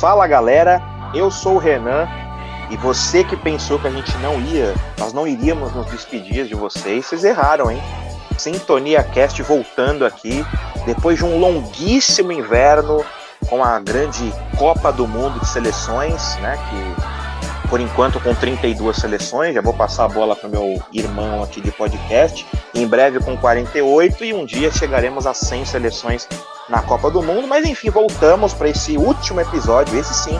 Fala galera, eu sou o Renan e você que pensou que a gente não ia, nós não iríamos nos despedir de vocês, vocês erraram, hein? Sintonia Cast voltando aqui depois de um longuíssimo inverno com a grande Copa do Mundo de seleções, né? Que por enquanto com 32 seleções, já vou passar a bola para meu irmão aqui de podcast. Em breve com 48 e um dia chegaremos a 100 seleções na Copa do Mundo. Mas enfim, voltamos para esse último episódio, esse sim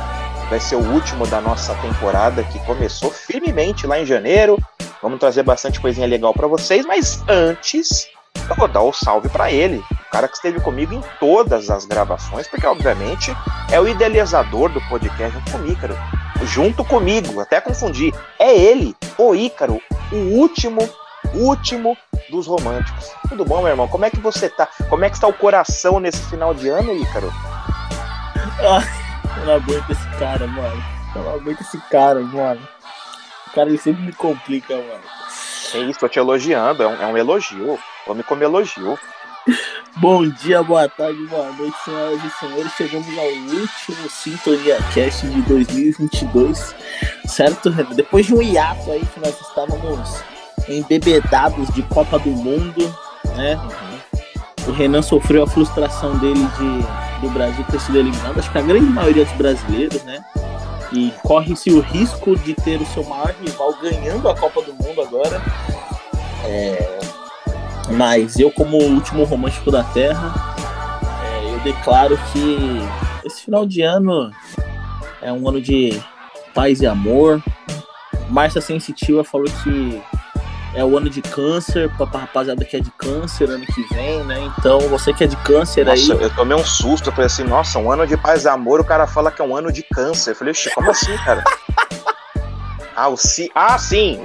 vai ser o último da nossa temporada que começou firmemente lá em janeiro. Vamos trazer bastante coisinha legal para vocês, mas antes eu vou dar o salve para ele, o cara que esteve comigo em todas as gravações, porque obviamente é o idealizador do podcast junto com o Ícaro. Junto comigo, até confundi. É ele, o Ícaro, o último, último dos românticos. Tudo bom, meu irmão? Como é que você tá? Como é que está o coração nesse final de ano, Ícaro? Ah, eu não aguento esse cara, mano. Eu não aguento esse cara, mano. O cara ele sempre me complica, mano. É isso, tô te elogiando, é um, é um elogio. Homem como elogio. Bom dia, boa tarde, boa noite, senhoras e senhores. Chegamos ao último Sintonia Cast de 2022, certo? Depois de um hiato aí que nós estávamos embebedados de Copa do Mundo, né? Uhum. O Renan sofreu a frustração dele de do Brasil ter sido eliminado, acho que a grande maioria dos brasileiros, né? E corre-se o risco de ter o seu maior rival ganhando a Copa do Mundo agora. É... Mas eu, como último romântico da Terra, é, eu declaro que esse final de ano é um ano de paz e amor. Márcia Sensitiva falou que é o ano de câncer, pra, pra rapaziada que é de câncer ano que vem, né? Então, você que é de câncer nossa, aí. Eu tomei um susto, eu falei assim, nossa, um ano de paz e amor, o cara fala que é um ano de câncer. Eu falei, como assim, cara? ah, o ci... ah, sim,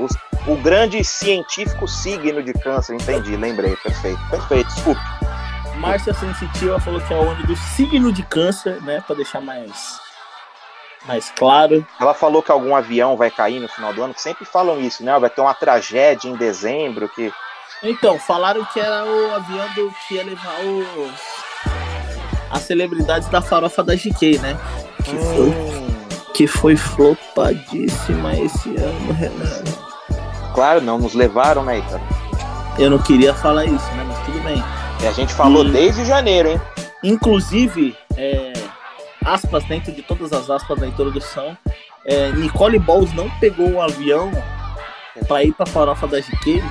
o, o grande científico signo de câncer, entendi, lembrei, perfeito, perfeito, desculpe. Márcia Sensitiva falou que é o ano do signo de câncer, né? Pra deixar mais mais claro. Ela falou que algum avião vai cair no final do ano, que sempre falam isso, né? Vai ter uma tragédia em dezembro que. Então, falaram que era o avião do que ia levar os as celebridades da farofa da GK, né? Que hum. foi que foi flopadíssima esse ano, Renan. Claro, não nos levaram, né, Ita? Eu não queria falar isso, né? Mas tudo bem. E a gente falou e... desde janeiro, hein? Inclusive, é, aspas dentro de todas as aspas da introdução, é, Nicole Balls não pegou o avião para ir para a farofa da GK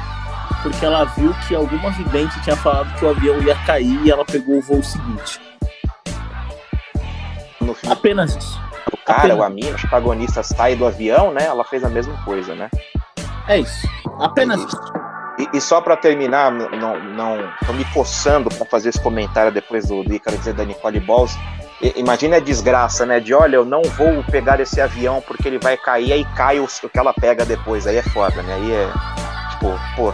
porque ela viu que alguma vidente tinha falado que o avião ia cair e ela pegou o voo seguinte. Apenas isso. O cara, Apenas. o amigo, o protagonista sai do avião, né? Ela fez a mesma coisa, né? É isso. Apenas isso. E, e só para terminar, não, não, tô me coçando para fazer esse comentário depois do, do Ícaro dizer da Nicole Balls. Imagina a desgraça, né? De olha, eu não vou pegar esse avião porque ele vai cair, aí cai o que ela pega depois. Aí é foda, né? Aí é. Tipo, pô,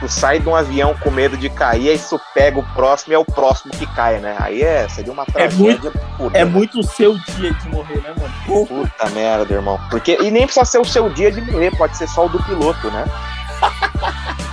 tu sai de um avião com medo de cair, aí tu pega o próximo e é o próximo que cai, né? Aí é, seria uma tragédia. É muito, pura, é né? muito o seu dia de morrer, né, mano? Puta merda, irmão. Porque, e nem precisa ser o seu dia de morrer, pode ser só o do piloto, né?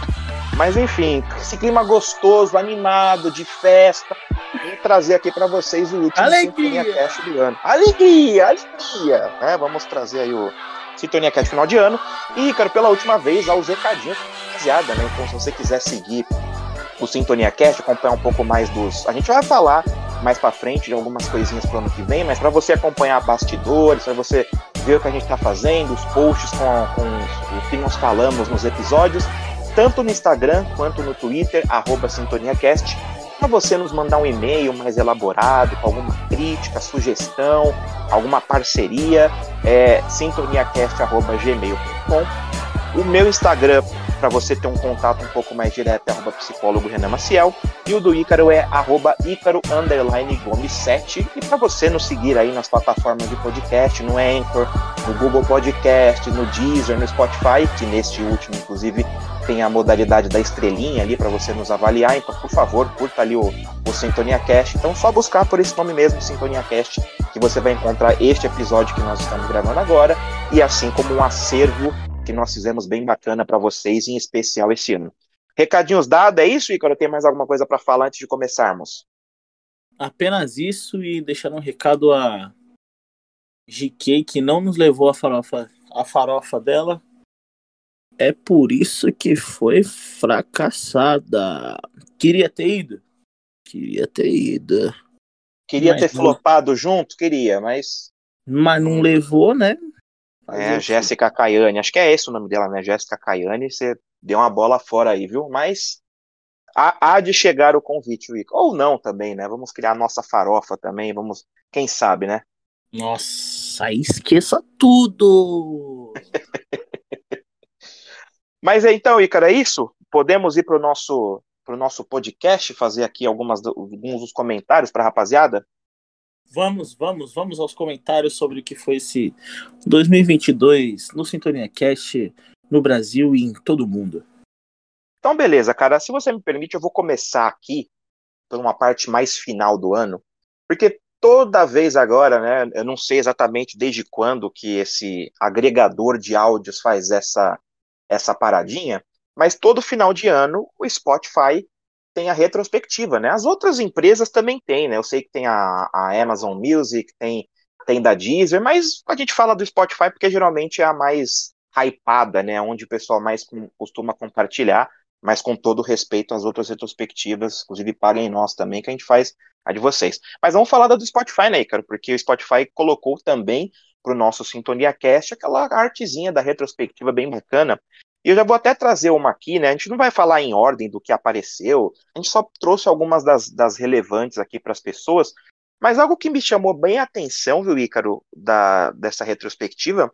Mas enfim, esse clima gostoso, animado, de festa. Vim trazer aqui para vocês o último Alegria. Sintonia Cash do ano. Alegria, alegria! É, vamos trazer aí o Sintonia Cash final de ano. E, cara, pela última vez, aos recadinhos, rapaziada, né? Então, se você quiser seguir o Sintonia Cast, acompanhar um pouco mais dos. A gente vai falar mais para frente de algumas coisinhas pro ano que vem, mas para você acompanhar bastidores, para você ver o que a gente tá fazendo, os posts com, com o que nós falamos nos episódios, tanto no Instagram quanto no Twitter, SintoniaCast, para você nos mandar um e-mail mais elaborado, com alguma crítica, sugestão, alguma parceria, é sintoniacast.gmail.com. O meu Instagram, para você ter um contato um pouco mais direto, é arroba psicólogo Renan Maciel. E o do Ícaro é arroba Ícaro Gomes 7. E para você nos seguir aí nas plataformas de podcast, no Anchor, no Google Podcast, no Deezer, no Spotify, que neste último, inclusive, tem a modalidade da estrelinha ali para você nos avaliar. Então, por favor, curta ali o, o Sintonia Cast. Então, só buscar por esse nome mesmo, Sintonia Cast, que você vai encontrar este episódio que nós estamos gravando agora, e assim como um acervo que nós fizemos bem bacana para vocês, em especial esse ano. Recadinhos dados, é isso, Ícaro? Tem mais alguma coisa para falar antes de começarmos? Apenas isso e deixar um recado a GK que não nos levou a farofa, a farofa dela. É por isso que foi fracassada. Queria ter ido. Queria ter ido. Queria mas ter não... flopado junto? Queria, mas. Mas não levou, né? É, Jéssica Caiane, acho que é esse o nome dela, né? Jéssica Caiane, você deu uma bola fora aí, viu? Mas há, há de chegar o convite, Rick. Ou não também, né? Vamos criar a nossa farofa também, vamos, quem sabe, né? Nossa, esqueça tudo! Mas então, Ícaro, é isso? Podemos ir para o nosso, pro nosso podcast, fazer aqui algumas, alguns dos comentários para a rapaziada? Vamos, vamos, vamos aos comentários sobre o que foi esse 2022 no Sintonia Cast no Brasil e em todo o mundo. Então, beleza, cara. Se você me permite, eu vou começar aqui por uma parte mais final do ano, porque toda vez agora, né, eu não sei exatamente desde quando que esse agregador de áudios faz essa essa paradinha, mas todo final de ano o Spotify tem a retrospectiva, né? As outras empresas também têm, né? Eu sei que tem a, a Amazon Music, tem, tem da Deezer, mas a gente fala do Spotify porque geralmente é a mais hypada, né? Onde o pessoal mais costuma compartilhar, mas com todo respeito às outras retrospectivas, inclusive paguem nós também, que a gente faz a de vocês. Mas vamos falar da do Spotify, né, cara? Porque o Spotify colocou também para o nosso Sintonia Cast aquela artezinha da retrospectiva bem bacana. E eu já vou até trazer uma aqui, né? A gente não vai falar em ordem do que apareceu, a gente só trouxe algumas das, das relevantes aqui para as pessoas, mas algo que me chamou bem a atenção, viu, Ícaro, da, dessa retrospectiva,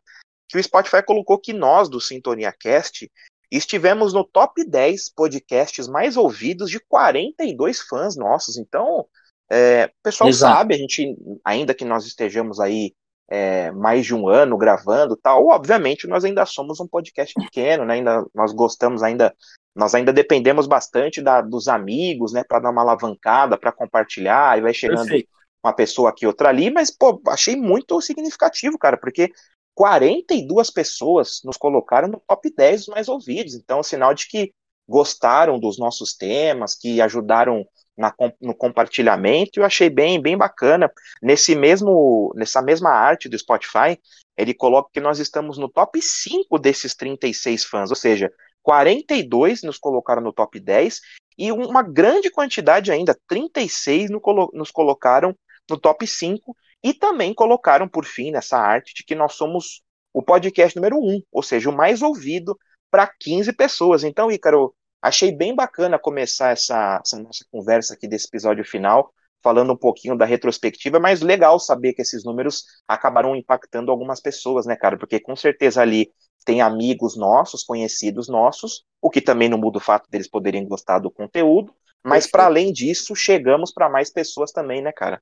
que o Spotify colocou que nós, do Sintonia Cast, estivemos no top 10 podcasts mais ouvidos de 42 fãs nossos. Então, é, o pessoal Exato. sabe, a gente, ainda que nós estejamos aí é, mais de um ano gravando tal, obviamente nós ainda somos um podcast pequeno, né? Ainda nós gostamos ainda, nós ainda dependemos bastante da, dos amigos, né? Para dar uma alavancada, para compartilhar, e vai chegando Perfeito. uma pessoa aqui, outra ali, mas pô, achei muito significativo, cara, porque 42 pessoas nos colocaram no top 10 mais ouvidos, então é sinal de que gostaram dos nossos temas, que ajudaram na, no compartilhamento, eu achei bem, bem bacana. Nesse mesmo, nessa mesma arte do Spotify, ele coloca que nós estamos no top 5 desses 36 fãs, ou seja, 42 nos colocaram no top 10 e uma grande quantidade ainda, 36 no, nos colocaram no top 5 e também colocaram por fim nessa arte de que nós somos o podcast número 1, ou seja, o mais ouvido para 15 pessoas. Então, Ícaro, Achei bem bacana começar essa, essa nossa conversa aqui desse episódio final, falando um pouquinho da retrospectiva, mas legal saber que esses números acabaram impactando algumas pessoas, né, cara? Porque com certeza ali tem amigos nossos, conhecidos nossos, o que também não muda o fato deles poderem gostar do conteúdo, mas para além disso, chegamos para mais pessoas também, né, cara?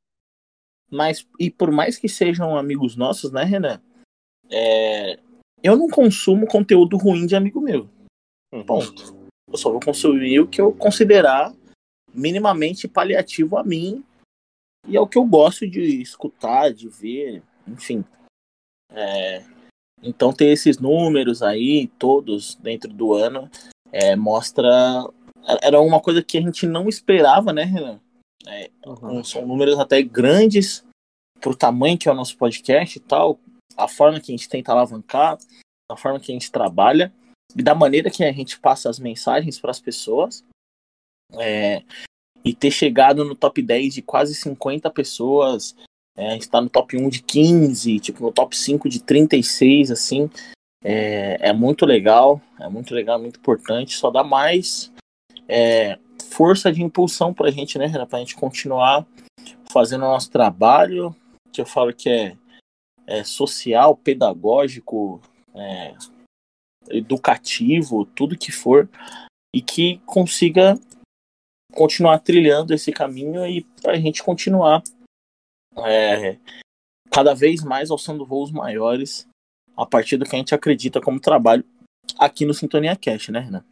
Mas, e por mais que sejam amigos nossos, né, Renan? É... Eu não consumo conteúdo ruim de amigo meu. Uhum. Eu só vou consumir o que eu considerar minimamente paliativo a mim e é o que eu gosto de escutar, de ver, enfim. É, então ter esses números aí, todos dentro do ano, é, mostra. Era uma coisa que a gente não esperava, né, Renan? É, uhum. São números até grandes pro tamanho que é o nosso podcast e tal, a forma que a gente tenta alavancar, a forma que a gente trabalha da maneira que a gente passa as mensagens para as pessoas. É, e ter chegado no top 10 de quase 50 pessoas, é, está no top 1 de 15, tipo, no top 5 de 36, assim, é, é muito legal, é muito legal, muito importante, só dá mais é, força de impulsão para a gente, né, para a gente continuar fazendo o nosso trabalho, que eu falo que é, é social, pedagógico, é, educativo, tudo que for, e que consiga continuar trilhando esse caminho e para a gente continuar é, cada vez mais alçando voos maiores a partir do que a gente acredita como trabalho aqui no Sintonia Cash, né, Renan?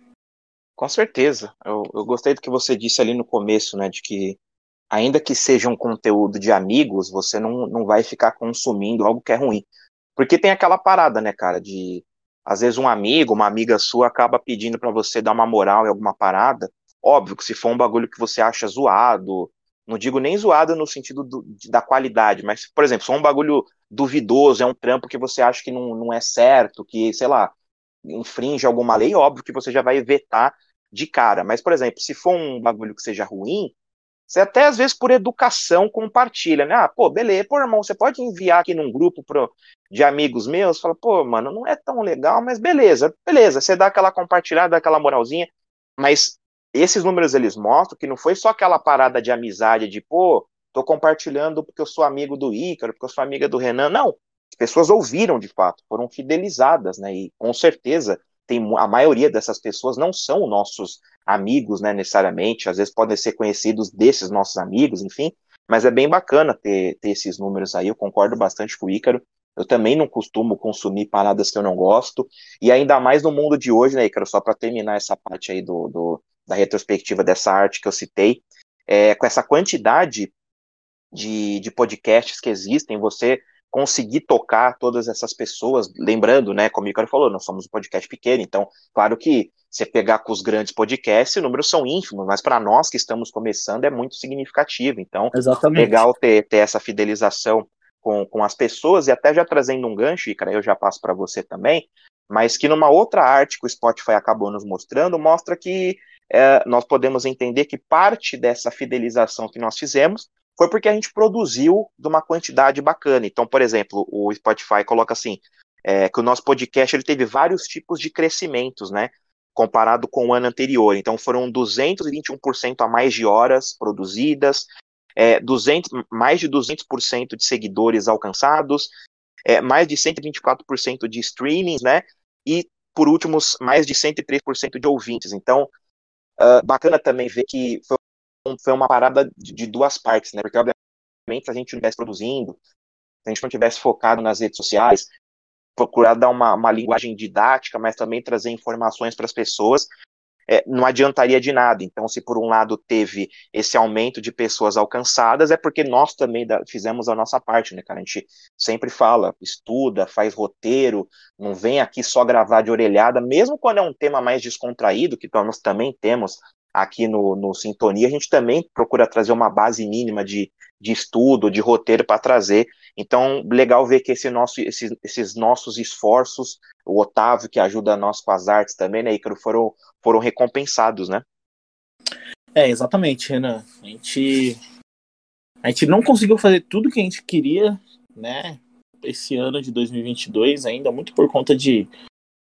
Com certeza. Eu, eu gostei do que você disse ali no começo, né, de que ainda que seja um conteúdo de amigos, você não, não vai ficar consumindo algo que é ruim. Porque tem aquela parada, né, cara, de às vezes um amigo, uma amiga sua acaba pedindo para você dar uma moral em alguma parada. Óbvio que se for um bagulho que você acha zoado, Não digo nem zoado no sentido do, da qualidade, mas, por exemplo, só um bagulho duvidoso, é um trampo que você acha que não, não é certo, que, sei lá, infringe alguma lei, óbvio que você já vai vetar de cara. Mas, por exemplo, se for um bagulho que seja ruim, você até às vezes por educação compartilha, né? Ah, pô, beleza, pô, irmão, você pode enviar aqui num grupo pro, de amigos meus, fala, pô, mano, não é tão legal, mas beleza, beleza, você dá aquela compartilhada, aquela moralzinha, mas esses números eles mostram que não foi só aquela parada de amizade de, pô, tô compartilhando porque eu sou amigo do Ícaro, porque eu sou amiga do Renan, não. As pessoas ouviram de fato, foram fidelizadas, né? E com certeza tem a maioria dessas pessoas não são nossos amigos, né, necessariamente, às vezes podem ser conhecidos desses nossos amigos, enfim, mas é bem bacana ter, ter esses números aí, eu concordo bastante com o Ícaro, eu também não costumo consumir paradas que eu não gosto, e ainda mais no mundo de hoje, né, Ícaro, só para terminar essa parte aí do, do, da retrospectiva dessa arte que eu citei, é, com essa quantidade de, de podcasts que existem, você conseguir tocar todas essas pessoas, lembrando, né, como o Ricardo falou, nós somos um podcast pequeno, então, claro que você pegar com os grandes podcasts, os números são ínfimos, mas para nós que estamos começando é muito significativo, então, Exatamente. legal ter, ter essa fidelização com, com as pessoas, e até já trazendo um gancho, Ricardo, eu já passo para você também, mas que numa outra arte que o Spotify acabou nos mostrando, mostra que é, nós podemos entender que parte dessa fidelização que nós fizemos foi porque a gente produziu de uma quantidade bacana. Então, por exemplo, o Spotify coloca assim, é, que o nosso podcast ele teve vários tipos de crescimentos, né? Comparado com o ano anterior. Então, foram 221% a mais de horas produzidas, é, 200, mais de 200% de seguidores alcançados, é, mais de 124% de streamings, né? E, por último, mais de 103% de ouvintes. Então, uh, bacana também ver que foi foi uma parada de, de duas partes, né? Porque, obviamente, se a gente não estivesse produzindo, se a gente não tivesse focado nas redes sociais, procurar dar uma, uma linguagem didática, mas também trazer informações para as pessoas, é, não adiantaria de nada. Então, se por um lado teve esse aumento de pessoas alcançadas, é porque nós também da, fizemos a nossa parte, né, cara? A gente sempre fala, estuda, faz roteiro, não vem aqui só gravar de orelhada, mesmo quando é um tema mais descontraído, que nós também temos aqui no, no Sintonia, a gente também procura trazer uma base mínima de, de estudo, de roteiro para trazer. Então, legal ver que esse nosso, esses, esses nossos esforços, o Otávio, que ajuda nós com as artes também, né, Icaro, foram, foram recompensados, né? É, exatamente, Renan. A gente, a gente não conseguiu fazer tudo que a gente queria, né, esse ano de 2022, ainda muito por conta de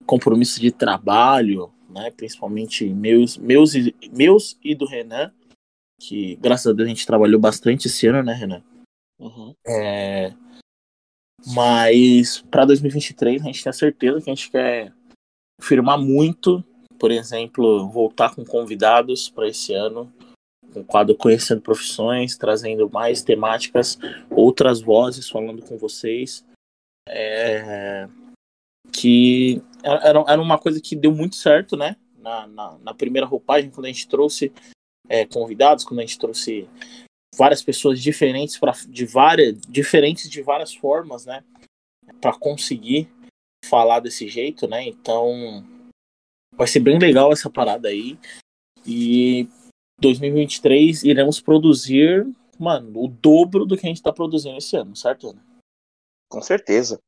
compromisso de trabalho, né? Principalmente meus, meus, meus e do Renan, que graças a Deus a gente trabalhou bastante esse ano, né, Renan? Uhum. É... Mas para 2023 a gente tem a certeza que a gente quer firmar muito, por exemplo, voltar com convidados para esse ano, com o quadro Conhecendo Profissões, trazendo mais temáticas, outras vozes falando com vocês. É que era, era uma coisa que deu muito certo, né? Na, na, na primeira roupagem, quando a gente trouxe é, convidados, quando a gente trouxe várias pessoas diferentes para de várias diferentes de várias formas, né? Para conseguir falar desse jeito, né? Então vai ser bem legal essa parada aí. E 2023 iremos produzir, mano, o dobro do que a gente está produzindo esse ano, certo, Ana? Com certeza.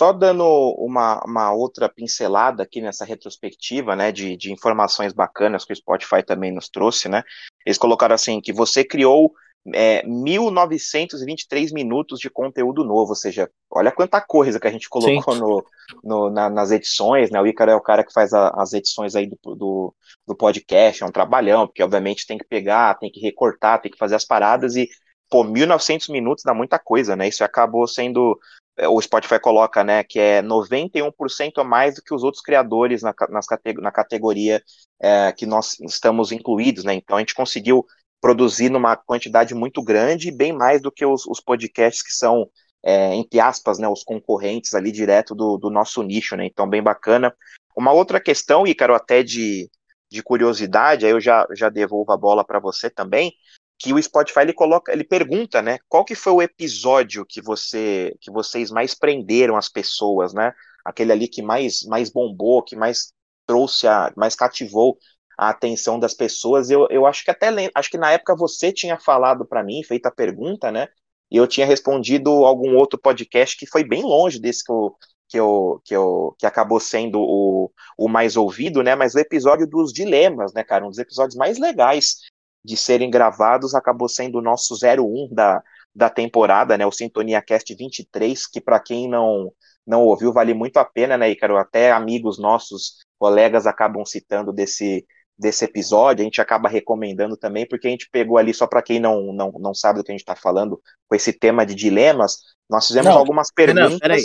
Só dando uma, uma outra pincelada aqui nessa retrospectiva, né, de, de informações bacanas que o Spotify também nos trouxe, né, eles colocaram assim, que você criou é, 1923 minutos de conteúdo novo, ou seja, olha quanta coisa que a gente colocou no, no na, nas edições, né, o Ícaro é o cara que faz a, as edições aí do, do, do, podcast, é um trabalhão, porque obviamente tem que pegar, tem que recortar, tem que fazer as paradas e, pô, 1900 minutos dá muita coisa, né, isso acabou sendo o Spotify coloca, né, que é 91% a mais do que os outros criadores na, nas, na categoria é, que nós estamos incluídos, né, então a gente conseguiu produzir numa quantidade muito grande, bem mais do que os, os podcasts que são, é, entre aspas, né, os concorrentes ali direto do, do nosso nicho, né, então bem bacana. Uma outra questão, Ícaro, até de, de curiosidade, aí eu já, já devolvo a bola para você também, que o Spotify ele coloca, ele pergunta, né, qual que foi o episódio que você que vocês mais prenderam as pessoas, né? Aquele ali que mais mais bombou, que mais trouxe a mais cativou a atenção das pessoas. Eu, eu acho que até acho que na época você tinha falado para mim, feito a pergunta, né? E eu tinha respondido algum outro podcast que foi bem longe desse que eu, que, eu, que, eu, que acabou sendo o, o mais ouvido, né? Mas o episódio dos dilemas, né, cara? Um dos episódios mais legais de serem gravados acabou sendo o nosso 01 da, da temporada, né? O Sintonia Cast 23, que para quem não não ouviu, vale muito a pena, né, Ícaro? Até amigos nossos, colegas acabam citando desse desse episódio, a gente acaba recomendando também, porque a gente pegou ali, só para quem não, não, não sabe do que a gente está falando, com esse tema de dilemas, nós fizemos não, algumas perguntas. Não, peraí,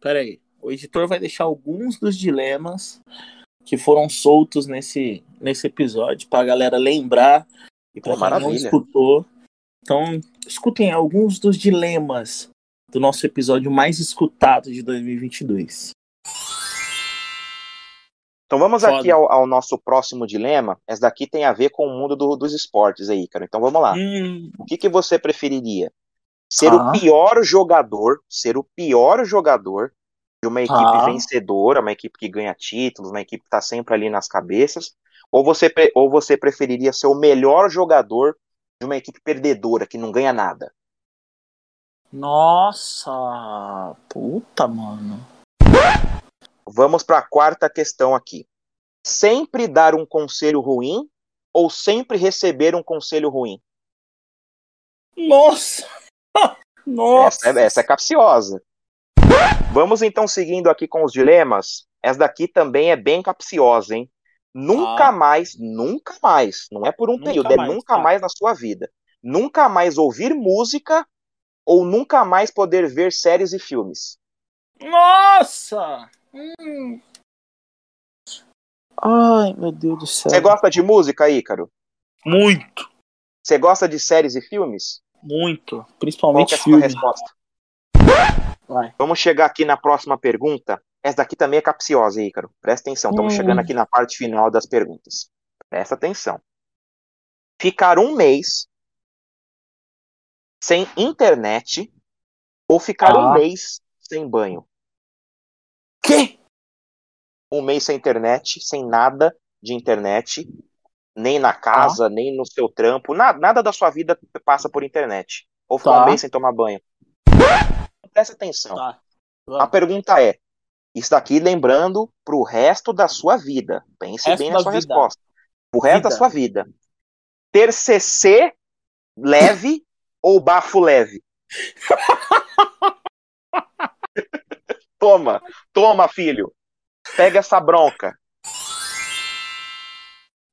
peraí. O editor vai deixar alguns dos dilemas que foram soltos nesse, nesse episódio, para a galera lembrar e para quem não escutou. Então, escutem alguns dos dilemas do nosso episódio mais escutado de 2022. Então vamos Foda. aqui ao, ao, nosso próximo dilema. Essa daqui tem a ver com o mundo do, dos esportes aí, cara. Então vamos lá. Hum. O que, que você preferiria? Ser ah. o pior jogador, ser o pior jogador de uma equipe ah. vencedora, uma equipe que ganha títulos, uma equipe que está sempre ali nas cabeças, ou você, ou você preferiria ser o melhor jogador de uma equipe perdedora que não ganha nada? Nossa, puta, mano. Vamos para a quarta questão aqui. Sempre dar um conselho ruim ou sempre receber um conselho ruim? Nossa! Nossa! Essa é, essa é capciosa. Vamos então seguindo aqui com os dilemas. Essa daqui também é bem capciosa, hein? Nunca ah. mais, nunca mais, não é por um nunca período, é mais, é nunca tá. mais na sua vida. Nunca mais ouvir música ou nunca mais poder ver séries e filmes. Nossa! Hum. Ai, meu Deus do céu. Você gosta de música, Ícaro? Muito. Você gosta de séries e filmes? Muito. Principalmente Qual é a sua resposta? Vai. Vamos chegar aqui na próxima pergunta. Essa daqui também é capciosa, Ícaro. Presta atenção. Estamos hum. chegando aqui na parte final das perguntas. Presta atenção. Ficar um mês sem internet ou ficar ah. um mês sem banho? Quê? Um mês sem internet, sem nada de internet, nem na casa, ah. nem no seu trampo, nada, nada da sua vida passa por internet. Ou ficar tá. um mês sem tomar banho. Presta atenção. Tá. A pergunta é: isso daqui lembrando pro resto da sua vida. Pense resto bem na sua vida. resposta. O resto vida. da sua vida. Ter CC leve ou bafo leve? Toma, toma, filho. Pega essa bronca.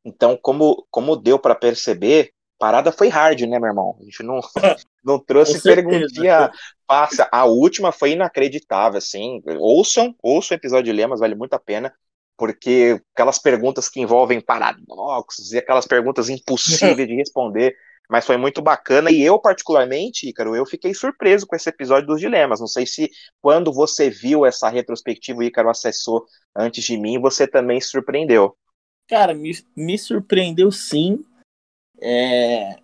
Então, como, como deu para perceber, parada foi hard, né, meu irmão? A gente não, não trouxe perguntinha passa. A última foi inacreditável, assim. Ouçam, ouçam o episódio de Lemas, vale muito a pena. Porque aquelas perguntas que envolvem paradoxos e aquelas perguntas impossíveis de responder mas foi muito bacana e eu particularmente, Ícaro, eu fiquei surpreso com esse episódio dos dilemas. Não sei se quando você viu essa retrospectiva, o Ícaro acessou antes de mim, você também se surpreendeu. Cara, me, me surpreendeu sim, é,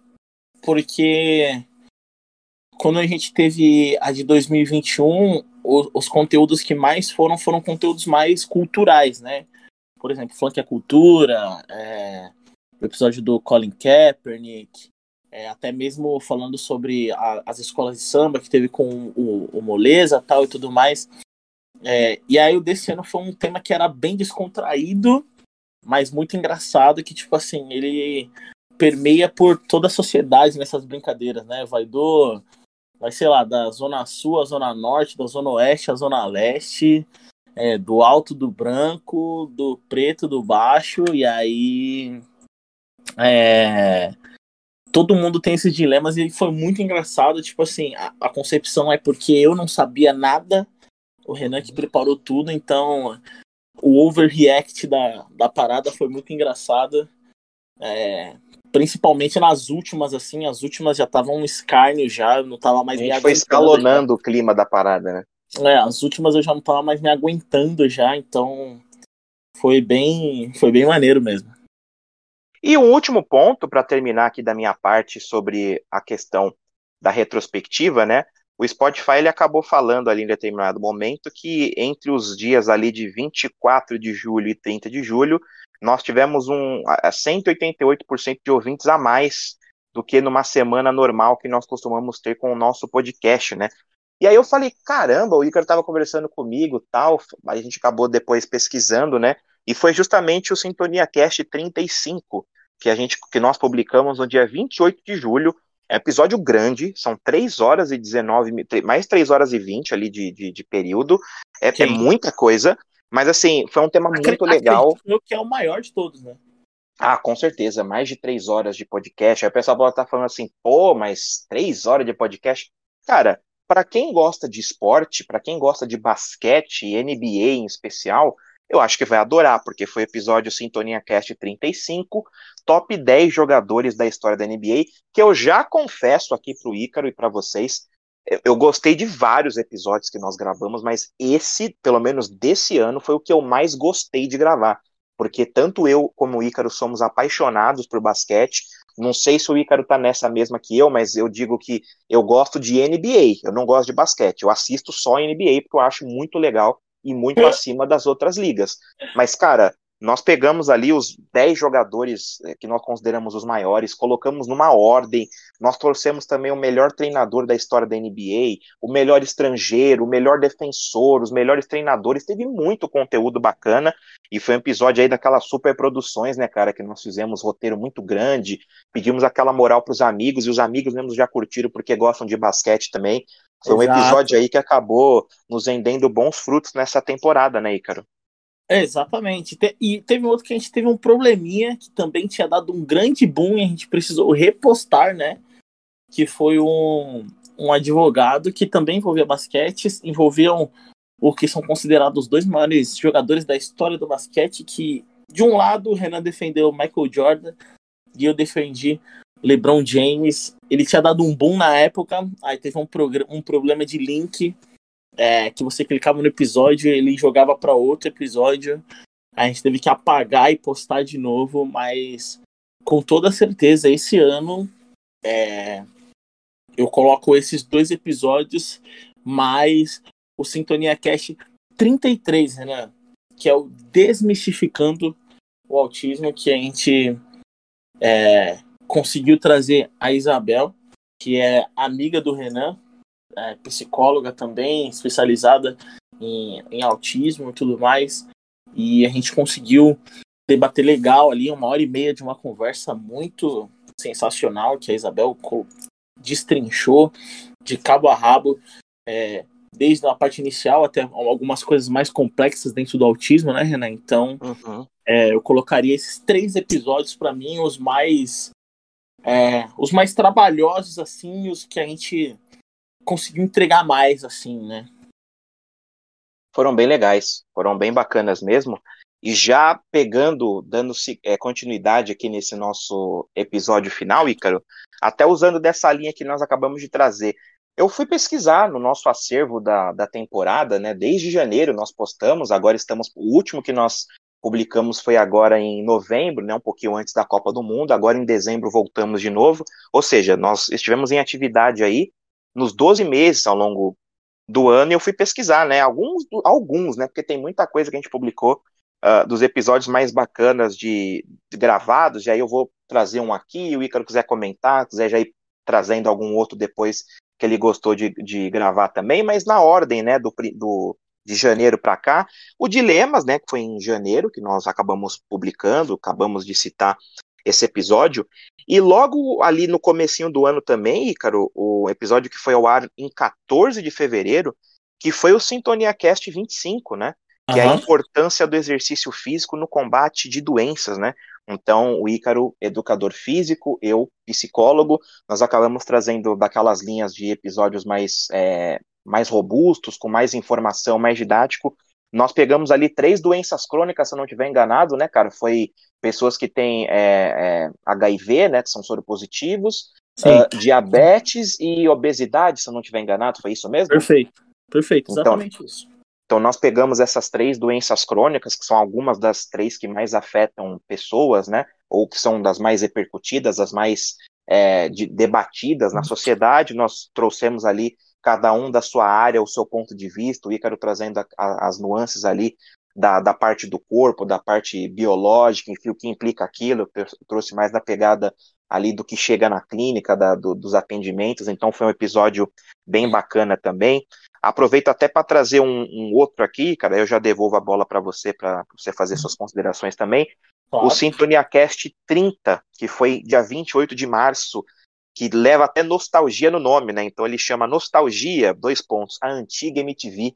porque quando a gente teve a de 2021, os, os conteúdos que mais foram foram conteúdos mais culturais, né? Por exemplo, Funk é Cultura, é, o episódio do Colin Kaepernick, é, até mesmo falando sobre a, as escolas de samba que teve com o, o Moleza tal e tudo mais. É, e aí o desse ano foi um tema que era bem descontraído, mas muito engraçado, que tipo assim, ele permeia por toda a sociedade nessas brincadeiras, né? Vai do. Vai, sei lá, da Zona Sul à Zona Norte, da Zona Oeste à Zona Leste, é, do alto do branco, do preto do baixo, e aí. É, todo mundo tem esses dilemas e foi muito engraçado. Tipo assim, a, a, concepção é porque eu não sabia nada, o Renan que preparou tudo, então o overreact da, da parada foi muito engraçado. É, principalmente nas últimas, assim, as últimas já estavam um escárnio já, não tava mais A gente foi escalonando o clima da parada, né? É, as últimas eu já não tava mais me aguentando já, então foi bem, foi bem maneiro mesmo. E um último ponto, para terminar aqui da minha parte sobre a questão da retrospectiva, né? o Spotify ele acabou falando ali em determinado momento que entre os dias ali de 24 de julho e 30 de julho, nós tivemos um 188% de ouvintes a mais do que numa semana normal que nós costumamos ter com o nosso podcast, né? E aí eu falei, caramba, o Ícaro estava conversando comigo, tal, a gente acabou depois pesquisando, né? E foi justamente o Sintonia Cast 35 que a gente que nós publicamos no dia 28 de julho. É um episódio grande, são 3 horas e 19, mais 3 horas e 20 ali de, de, de período. É, é, muita coisa, mas assim, foi um tema muito legal. que é o maior de todos, né? Ah, com certeza, mais de três horas de podcast. Aí o pessoal estar tá falando assim, pô, mas três horas de podcast? Cara, para quem gosta de esporte, para quem gosta de basquete, NBA em especial, eu acho que vai adorar, porque foi episódio Sintonia Cast 35, top 10 jogadores da história da NBA, que eu já confesso aqui pro Ícaro e para vocês, eu gostei de vários episódios que nós gravamos, mas esse, pelo menos desse ano, foi o que eu mais gostei de gravar. Porque tanto eu como o Ícaro somos apaixonados por basquete. Não sei se o Ícaro tá nessa mesma que eu, mas eu digo que eu gosto de NBA, eu não gosto de basquete. Eu assisto só NBA porque eu acho muito legal e muito acima das outras ligas. Mas, cara, nós pegamos ali os 10 jogadores eh, que nós consideramos os maiores, colocamos numa ordem, nós trouxemos também o melhor treinador da história da NBA, o melhor estrangeiro, o melhor defensor, os melhores treinadores, teve muito conteúdo bacana, e foi um episódio aí daquelas super produções, né, cara, que nós fizemos roteiro muito grande, pedimos aquela moral para os amigos, e os amigos mesmo já curtiram porque gostam de basquete também, foi um Exato. episódio aí que acabou nos rendendo bons frutos nessa temporada, né, Ícaro? É, exatamente. E teve outro que a gente teve um probleminha que também tinha dado um grande boom e a gente precisou repostar, né? Que foi um, um advogado que também envolvia basquete, envolviam o que são considerados os dois maiores jogadores da história do basquete, que de um lado o Renan defendeu Michael Jordan e eu defendi LeBron James, ele tinha dado um boom na época, aí teve um, um problema de link, é, que você clicava no episódio ele jogava para outro episódio. A gente teve que apagar e postar de novo, mas com toda certeza esse ano é, eu coloco esses dois episódios mais o Sintonia Cast 33, Renan, que é o Desmistificando o Autismo, que a gente é, conseguiu trazer a Isabel, que é amiga do Renan, é, psicóloga também, especializada em, em autismo e tudo mais. E a gente conseguiu debater legal ali, uma hora e meia de uma conversa muito sensacional que a Isabel destrinchou de cabo a rabo, é, desde a parte inicial até algumas coisas mais complexas dentro do autismo, né, Renan? Então, uhum. é, eu colocaria esses três episódios para mim os mais é, os mais trabalhosos, assim, os que a gente conseguiu entregar mais, assim, né? Foram bem legais, foram bem bacanas mesmo. E já pegando, dando é, continuidade aqui nesse nosso episódio final, Ícaro, até usando dessa linha que nós acabamos de trazer, eu fui pesquisar no nosso acervo da, da temporada, né? Desde janeiro nós postamos, agora estamos. O último que nós publicamos foi agora em novembro, né, um pouquinho antes da Copa do Mundo, agora em dezembro voltamos de novo, ou seja, nós estivemos em atividade aí nos 12 meses ao longo do ano eu fui pesquisar, né, alguns, alguns, né, porque tem muita coisa que a gente publicou uh, dos episódios mais bacanas de, de, gravados, e aí eu vou trazer um aqui, o Ícaro quiser comentar, quiser já ir trazendo algum outro depois que ele gostou de, de gravar também, mas na ordem, né, do, do de janeiro para cá. O Dilemas, né, que foi em janeiro, que nós acabamos publicando, acabamos de citar esse episódio. E logo ali no comecinho do ano também, Ícaro, o episódio que foi ao ar em 14 de fevereiro, que foi o Sintonia Cast 25, né? Que uhum. é a importância do exercício físico no combate de doenças, né? Então, o Ícaro, educador físico, eu, psicólogo, nós acabamos trazendo daquelas linhas de episódios mais é, mais robustos, com mais informação, mais didático. Nós pegamos ali três doenças crônicas, se eu não estiver enganado, né, cara? Foi pessoas que têm é, é, HIV, né, que são soropositivos, uh, diabetes e obesidade, se eu não estiver enganado, foi isso mesmo? Perfeito, perfeito, então, exatamente então, isso. Então, nós pegamos essas três doenças crônicas, que são algumas das três que mais afetam pessoas, né? Ou que são das mais repercutidas, as mais é, de, debatidas na sociedade. Nós trouxemos ali cada um da sua área, o seu ponto de vista, o Ícaro trazendo a, a, as nuances ali da, da parte do corpo, da parte biológica, enfim, o que implica aquilo, eu trouxe mais da pegada ali do que chega na clínica, da, do, dos atendimentos, então foi um episódio bem bacana também. Aproveito até para trazer um, um, outro aqui, cara, eu já devolvo a bola para você, para você fazer suas considerações também. Claro. O Sintonia Cast 30, que foi dia 28 de março, que leva até nostalgia no nome, né? Então ele chama Nostalgia, dois pontos, a antiga MTV,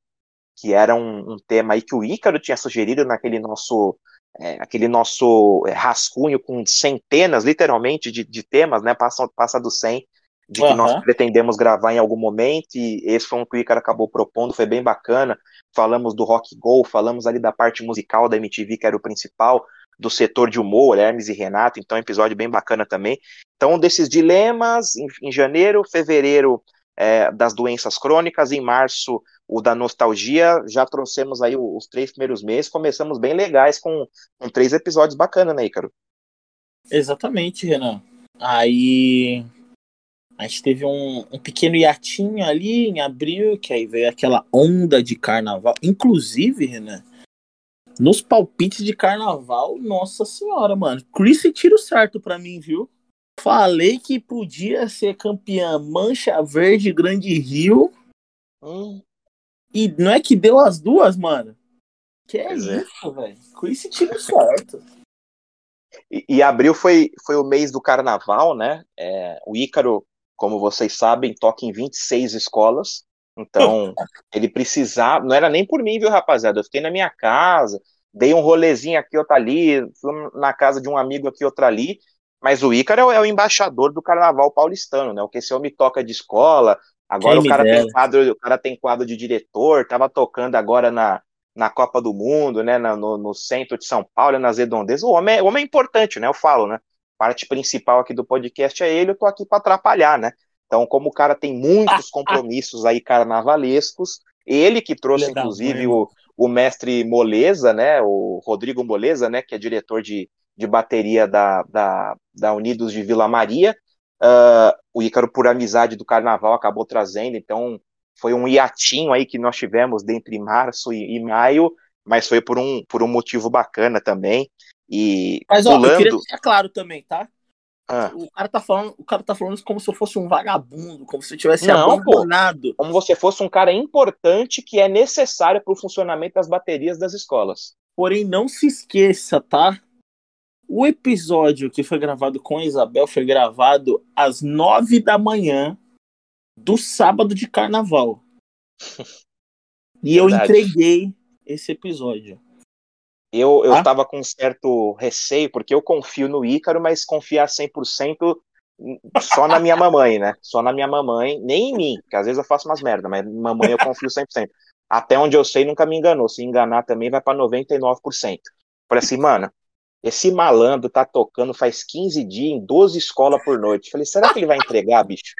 que era um, um tema aí que o Ícaro tinha sugerido naquele nosso é, aquele nosso é, rascunho com centenas, literalmente, de, de temas, né? Passa, passa do 100, de que uhum. nós pretendemos gravar em algum momento, e esse foi um que o Icaro acabou propondo, foi bem bacana. Falamos do rock go, falamos ali da parte musical da MTV, que era o principal, do setor de humor, Hermes e Renato, então episódio bem bacana também. Então, desses dilemas, em, em janeiro, fevereiro, é, das doenças crônicas, em março, o da nostalgia, já trouxemos aí os três primeiros meses, começamos bem legais com, com três episódios bacanas, né, Ícaro? Exatamente, Renan. Aí a gente teve um, um pequeno hiatinho ali em abril, que aí veio aquela onda de carnaval. Inclusive, Renan, nos palpites de carnaval, nossa senhora, mano. Chris tiro certo para mim, viu? Falei que podia ser campeã Mancha Verde Grande Rio. Hum. E não é que deu as duas, mano? Que é pois é. isso, é. velho? Chris tiro certo. E, e, abril foi, foi o mês do carnaval, né? É, o Ícaro, como vocês sabem, toca em 26 escolas. Então, ele precisava. Não era nem por mim, viu, rapaziada? Eu fiquei na minha casa, dei um rolezinho aqui, outro ali, fui na casa de um amigo aqui, outro ali. Mas o Ícaro é o, é embaixador do carnaval paulistano, né? O que esse homem toca de escola. Agora o cara, tem quadro, o cara tem quadro de diretor, tava tocando agora na, na Copa do Mundo, né? no, no centro de São Paulo, nas redondezas. O homem, é, o homem é importante, né? Eu falo, né? Parte principal aqui do podcast é ele, eu tô aqui para atrapalhar, né? Então, como o cara tem muitos compromissos aí carnavalescos, ele que trouxe, inclusive, o, o mestre Moleza, né? O Rodrigo Moleza, né? Que é diretor de, de bateria da, da, da Unidos de Vila Maria. Uh, o Ícaro, por amizade do carnaval, acabou trazendo, então foi um hiatinho aí que nós tivemos entre março e, e maio, mas foi por um, por um motivo bacana também. E mas, ó, pulando... eu queria deixar claro também, tá? Ah. O cara tá falando, o cara tá falando como se eu fosse um vagabundo, como se eu tivesse Não, abandonado. Pô, como você fosse um cara importante que é necessário para o funcionamento das baterias das escolas. Porém, não se esqueça, tá? O episódio que foi gravado com a Isabel foi gravado às nove da manhã do sábado de carnaval. e eu entreguei esse episódio. Eu, eu ah? tava com um certo receio, porque eu confio no Ícaro, mas confiar 100% só na minha mamãe, né? Só na minha mamãe, nem em mim, porque às vezes eu faço umas merda, mas mamãe eu confio 100%. Até onde eu sei, nunca me enganou. Se enganar também, vai para 99%. Falei assim, mano, esse malandro tá tocando faz 15 dias em 12 escolas por noite. Falei, será que ele vai entregar, bicho?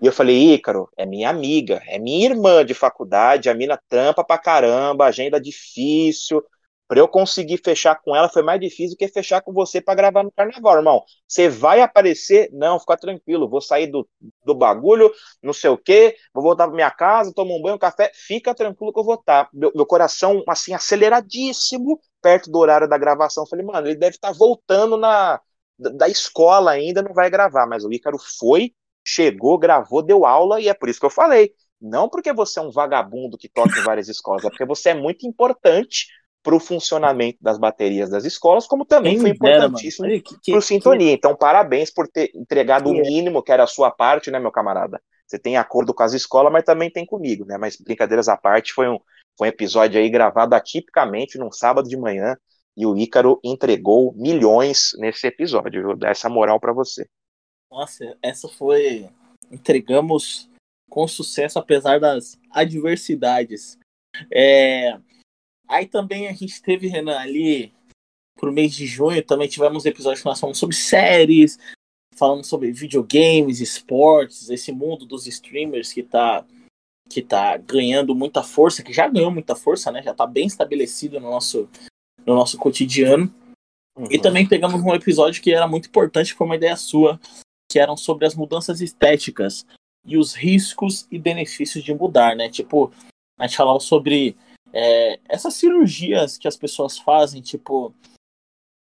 E eu falei, Ícaro, é minha amiga, é minha irmã de faculdade, a mina trampa pra caramba, agenda difícil, para eu conseguir fechar com ela foi mais difícil do que fechar com você para gravar no carnaval, irmão. Você vai aparecer? Não, fica tranquilo. Vou sair do, do bagulho, não sei o quê, vou voltar para minha casa, tomar um banho, um café. Fica tranquilo que eu vou estar. Tá. Meu, meu coração, assim, aceleradíssimo perto do horário da gravação. Falei, mano, ele deve estar tá voltando na da escola ainda, não vai gravar. Mas o Ícaro foi, chegou, gravou, deu aula e é por isso que eu falei. Não porque você é um vagabundo que toca em várias escolas, é porque você é muito importante para o funcionamento das baterias das escolas, como também Quem foi importantíssimo para o Sintonia. Então, parabéns por ter entregado o mínimo que era a sua parte, né, meu camarada? Você tem acordo com as escolas, mas também tem comigo, né? Mas brincadeiras à parte, foi um, foi um episódio aí gravado atipicamente num sábado de manhã e o Ícaro entregou milhões nesse episódio. Vou dar essa moral para você. Nossa, essa foi. Entregamos com sucesso, apesar das adversidades. É, Aí também a gente teve, Renan, ali pro mês de junho, também tivemos episódios que nós falamos sobre séries, falando sobre videogames, esportes, esse mundo dos streamers que tá, que tá ganhando muita força, que já ganhou muita força, né? Já tá bem estabelecido no nosso, no nosso cotidiano. Uhum. E também pegamos um episódio que era muito importante, foi uma ideia sua, que eram sobre as mudanças estéticas e os riscos e benefícios de mudar, né? Tipo, a gente falou sobre é, essas cirurgias que as pessoas fazem, tipo,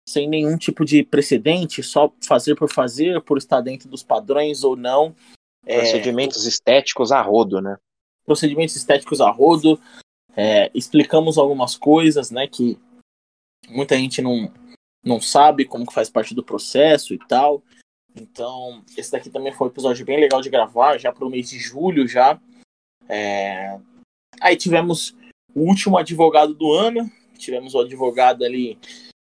sem nenhum tipo de precedente, só fazer por fazer, por estar dentro dos padrões ou não. É, procedimentos é, estéticos a rodo, né? Procedimentos estéticos a rodo. É, explicamos algumas coisas, né, que muita gente não, não sabe como que faz parte do processo e tal. Então, esse daqui também foi um episódio bem legal de gravar, já para o mês de julho já. É... Aí tivemos o último advogado do ano, tivemos o advogado ali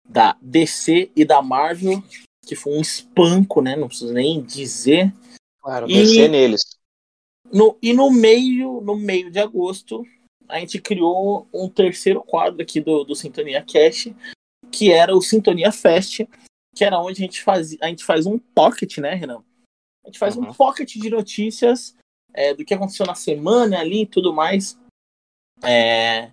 da DC e da Marvel, que foi um espanco, né? Não preciso nem dizer. Claro, e, DC neles. No, e no meio, no meio de agosto, a gente criou um terceiro quadro aqui do, do Sintonia Cash, que era o Sintonia Fest, que era onde a gente faz, a gente faz um pocket, né, Renan? A gente faz uhum. um pocket de notícias é, do que aconteceu na semana ali e tudo mais. É,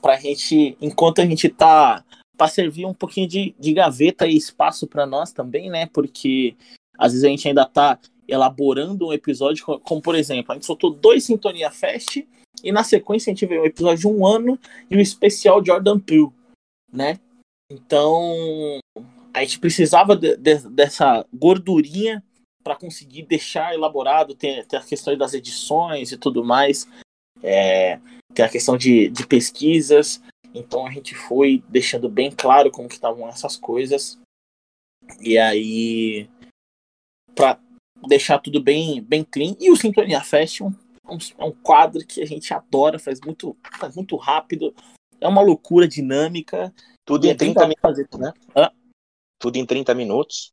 pra gente, enquanto a gente tá para servir um pouquinho de, de gaveta e espaço para nós também, né? Porque às vezes a gente ainda tá elaborando um episódio, como, por exemplo, a gente soltou dois Sintonia Fest e na sequência a gente veio um episódio de um ano e um especial Jordan Peele, né? Então a gente precisava de, de, dessa gordurinha para conseguir deixar elaborado, ter, ter a questão das edições e tudo mais, é, ter a questão de, de pesquisas. Então a gente foi deixando bem claro como que estavam essas coisas. E aí, para deixar tudo bem, bem clean. E o Sintonia Fest é um, é um quadro que a gente adora, faz muito, faz muito rápido. É uma loucura dinâmica. Tudo em 30 minutos. Fazer, né? Hã? Tudo em 30 minutos.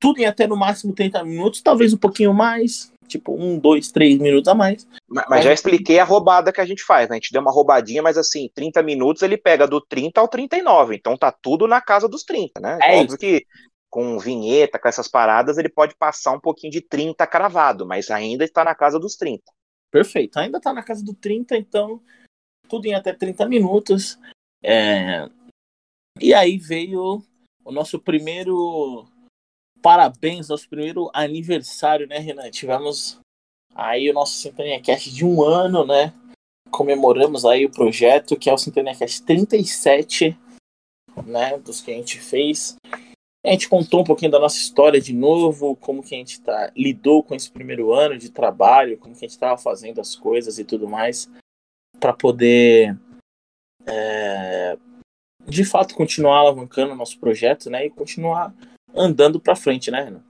Tudo em até no máximo 30 minutos, talvez um pouquinho mais. Tipo, um, dois, três minutos a mais. Mas, mas já expliquei a roubada que a gente faz, né? A gente deu uma roubadinha, mas assim, 30 minutos ele pega do 30 ao 39. Então tá tudo na casa dos 30, né? É Óbvio isso. que com vinheta, com essas paradas, ele pode passar um pouquinho de 30 cravado, mas ainda está na casa dos 30. Perfeito, ainda está na casa do 30, então tudo em até 30 minutos. É... E aí veio o nosso primeiro parabéns, nosso primeiro aniversário, né, Renan? Tivemos aí o nosso Sintonia Cast de um ano, né? Comemoramos aí o projeto, que é o Sintonia Cast 37, né? Dos que a gente fez. A gente contou um pouquinho da nossa história de novo, como que a gente tá, lidou com esse primeiro ano de trabalho, como que a gente estava fazendo as coisas e tudo mais, para poder é, de fato continuar alavancando o nosso projeto, né? E continuar andando para frente, né, Renan?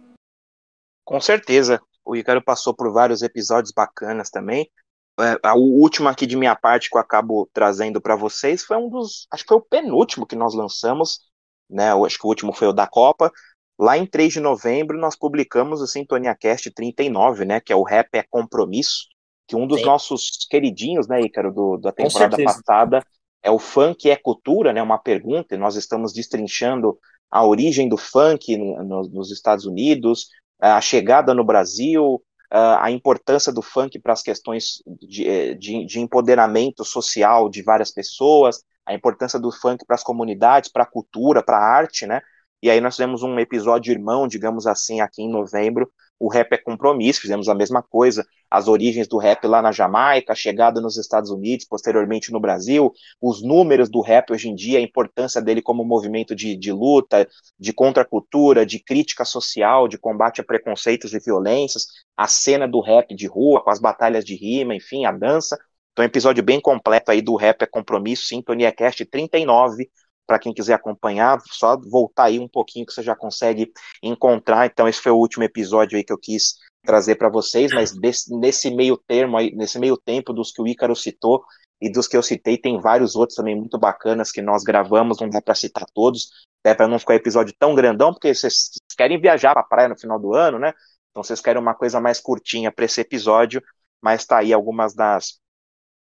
Com certeza. O Icaro passou por vários episódios bacanas também. É, o último aqui de minha parte que eu acabo trazendo para vocês foi um dos. Acho que foi o penúltimo que nós lançamos, né? Acho que o último foi o da Copa. Lá em 3 de novembro, nós publicamos o Sintonia Cast 39, né? Que é o Rap é Compromisso. Que um dos Sim. nossos queridinhos, né, Ícaro, do, da temporada passada, é o funk é cultura, né? Uma pergunta, e nós estamos destrinchando a origem do funk no, nos Estados Unidos, a chegada no Brasil, a importância do funk para as questões de, eh, de, de, empoderamento social de várias pessoas, a importância do funk para as comunidades, para a cultura, para a arte, né? E aí nós fizemos um episódio irmão, digamos assim, aqui em novembro, o rap é compromisso, fizemos a mesma coisa, as origens do rap lá na Jamaica, a chegada nos Estados Unidos, posteriormente no Brasil, os números do rap hoje em dia, a importância dele como movimento de, de luta, de contracultura, de crítica social, de combate a preconceitos e violências, a cena do rap de rua, com as batalhas de rima, enfim, a dança. Então, um episódio bem completo aí do Rap é Compromisso, Sintonia Cast 39, para quem quiser acompanhar, só voltar aí um pouquinho que você já consegue encontrar. Então, esse foi o último episódio aí que eu quis trazer para vocês, mas desse, nesse meio termo aí, nesse meio tempo dos que o Ícaro citou e dos que eu citei, tem vários outros também muito bacanas que nós gravamos, não dá para citar todos, até para não ficar episódio tão grandão, porque vocês querem viajar para a praia no final do ano, né? Então vocês querem uma coisa mais curtinha para esse episódio, mas tá aí algumas das,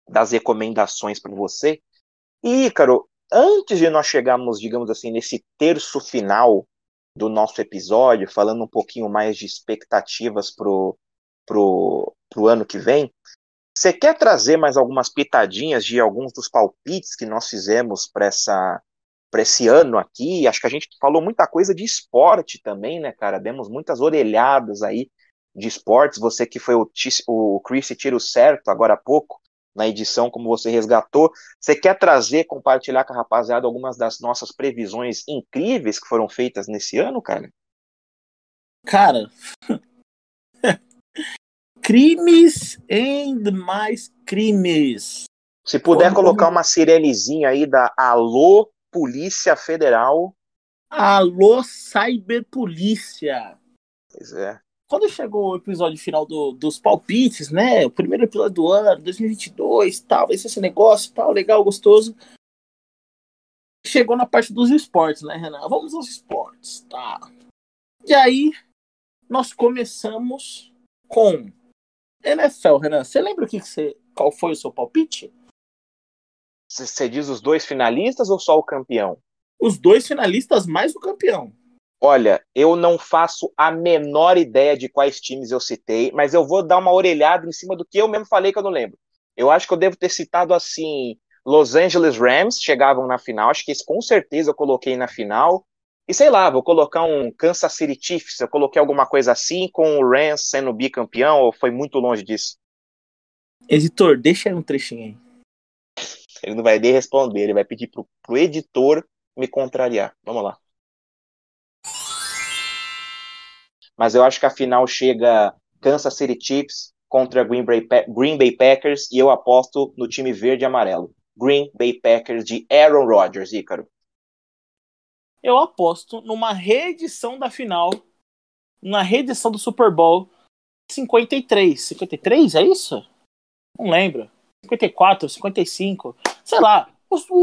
das recomendações para você. E, Ícaro, antes de nós chegarmos, digamos assim, nesse terço final do nosso episódio, falando um pouquinho mais de expectativas pro, pro, pro ano que vem, você quer trazer mais algumas pitadinhas de alguns dos palpites que nós fizemos para essa para esse ano aqui? Acho que a gente falou muita coisa de esporte também, né, cara? Demos muitas orelhadas aí de esportes, você que foi o, o Chris Tiro Certo agora há pouco, na edição, como você resgatou. Você quer trazer, compartilhar com a rapaziada algumas das nossas previsões incríveis que foram feitas nesse ano, cara? Cara, crimes e mais crimes. Se puder como, colocar uma sirenezinha aí da Alô Polícia Federal. Alô Cyberpolícia. Pois é. Quando chegou o episódio final do, dos palpites, né? O primeiro episódio do ano, 2022, tal, vai ser esse negócio, tal, legal, gostoso. Chegou na parte dos esportes, né, Renan? Vamos aos esportes, tá? E aí, nós começamos com NFL, Renan. Você lembra o que, que você, qual foi o seu palpite? Você diz os dois finalistas ou só o campeão? Os dois finalistas mais o campeão. Olha, eu não faço a menor ideia de quais times eu citei, mas eu vou dar uma orelhada em cima do que eu mesmo falei que eu não lembro. Eu acho que eu devo ter citado assim: Los Angeles Rams chegavam na final, acho que esse com certeza eu coloquei na final. E sei lá, vou colocar um Kansas City Chiefs, eu coloquei alguma coisa assim com o Rams sendo bicampeão, ou foi muito longe disso? Editor, deixa aí um trechinho aí. Ele não vai nem responder, ele vai pedir pro, pro editor me contrariar. Vamos lá. Mas eu acho que a final chega Kansas City Chiefs contra Green Bay, Green Bay Packers e eu aposto no time verde e amarelo. Green Bay Packers de Aaron Rodgers, Ícaro. Eu aposto numa reedição da final, na reedição do Super Bowl 53. 53, é isso? Não lembro. 54, 55, sei lá.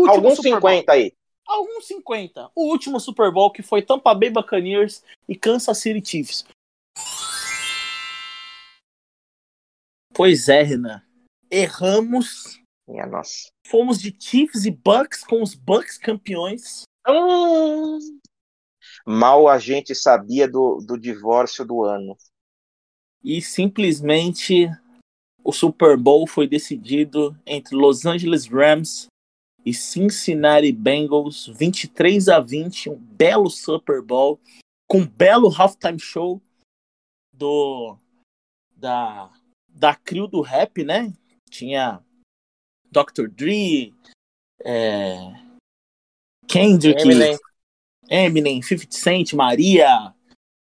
Alguns 50 aí. Alguns 50. O último Super Bowl que foi Tampa Bay Buccaneers e Kansas City Chiefs. Pois é, Renan. Erramos. Minha nossa. Fomos de Chiefs e Bucks com os Bucks campeões. Hum. Mal a gente sabia do, do divórcio do ano. E simplesmente o Super Bowl foi decidido entre Los Angeles Rams e Cincinnati Bengals, 23 a 20, um belo Super Bowl com um belo halftime show do da da crew do rap, né? Tinha Dr. Dre, é, Kendrick, Eminem. Eminem, 50 Cent, Maria,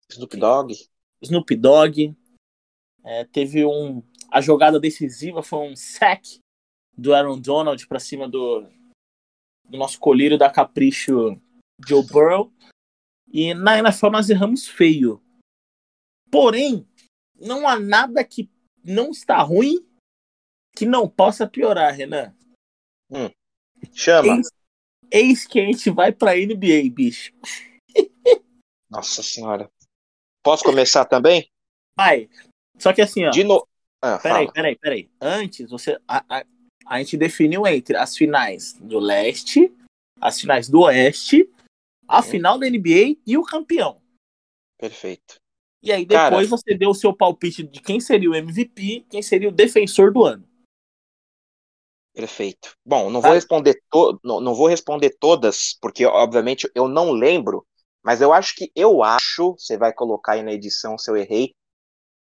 Snoop Dogg, Snoop Dogg. É, teve um a jogada decisiva foi um sack do Aaron Donald para cima do, do nosso colírio da Capricho Joe Burrow. E na NFL nós erramos feio. Porém, não há nada que não está ruim que não possa piorar, Renan. Hum. Chama. Eis, eis que a gente vai pra NBA, bicho. Nossa senhora. Posso começar também? Vai. Só que assim, ó. De, no... Ah, peraí, peraí, peraí. Antes, você, a, a, a gente definiu entre as finais do leste, as finais do oeste, a hum. final da NBA e o campeão. Perfeito. E aí depois Cara, você deu o seu palpite de quem seria o MVP, quem seria o defensor do ano. Perfeito. Bom, não vou responder to... não, não vou responder todas, porque obviamente eu não lembro, mas eu acho que eu acho, você vai colocar aí na edição se eu errei,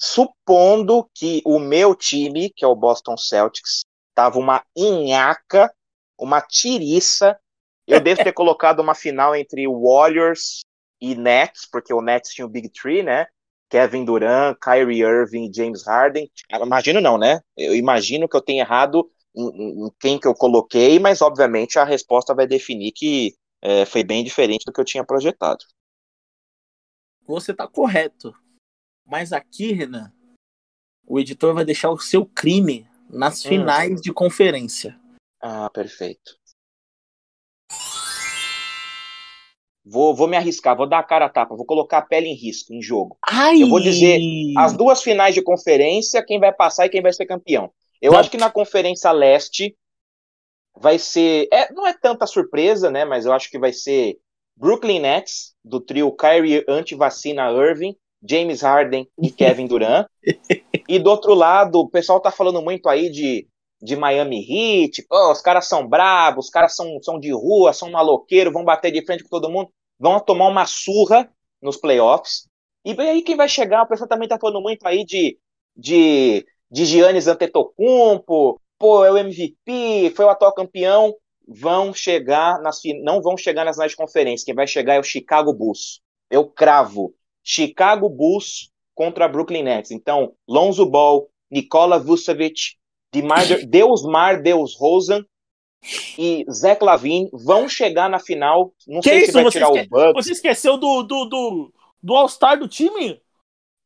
supondo que o meu time, que é o Boston Celtics, tava uma inhaca, uma tiriça. Eu devo ter colocado uma final entre Warriors e Nets, porque o Nets tinha o Big Three, né? Kevin Durant, Kyrie Irving e James Harden. Imagino não, né? Eu imagino que eu tenha errado em, em quem que eu coloquei, mas obviamente a resposta vai definir que é, foi bem diferente do que eu tinha projetado. Você está correto. Mas aqui, Renan, o editor vai deixar o seu crime nas hum. finais hum. de conferência. Ah, perfeito. Vou, vou me arriscar, vou dar a cara a tapa, vou colocar a pele em risco, em jogo. Ai. Eu vou dizer as duas finais de conferência, quem vai passar e quem vai ser campeão. Eu acho que na Conferência Leste vai ser. É, não é tanta surpresa, né? Mas eu acho que vai ser Brooklyn Nets, do trio Kyrie anti-vacina Irving, James Harden e Kevin Durant. e do outro lado, o pessoal tá falando muito aí de, de Miami Heat. Oh, os caras são bravos, os caras são, são de rua, são maloqueiros, vão bater de frente com todo mundo, vão tomar uma surra nos playoffs. E aí quem vai chegar? O pessoal também tá falando muito aí de, de, de Giannis Antetokounmpo, pô, é o MVP, foi o atual campeão. Vão chegar nas não vão chegar nas finais de conferência. Quem vai chegar é o Chicago Bulls. Eu cravo. Chicago Bulls contra Brooklyn Nets. Então, Lonzo Ball, Nikola Vucevic, Demar, Deus Mar, Deus Rosen e Lavine vão chegar na final. Não que sei isso? se vai você tirar esque... o Bucks. Você esqueceu do, do, do, do All-Star do time?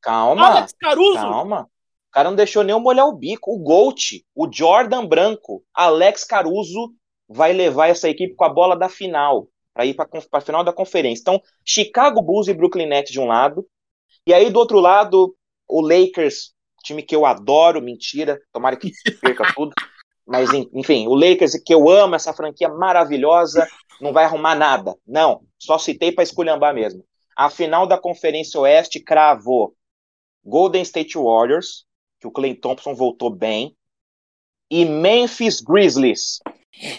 Calma. Alex Caruso. Calma. O cara não deixou nem eu molhar o bico. O Gold, o Jordan Branco, Alex Caruso vai levar essa equipe com a bola da final para ir para a final da conferência. Então, Chicago Bulls e Brooklyn Nets de um lado, e aí do outro lado, o Lakers, time que eu adoro, mentira, tomara que perca tudo. Mas enfim, o Lakers que eu amo, essa franquia maravilhosa, não vai arrumar nada. Não, só citei para esculhambar mesmo. A final da Conferência Oeste cravou Golden State Warriors, que o Clay Thompson voltou bem, e Memphis Grizzlies.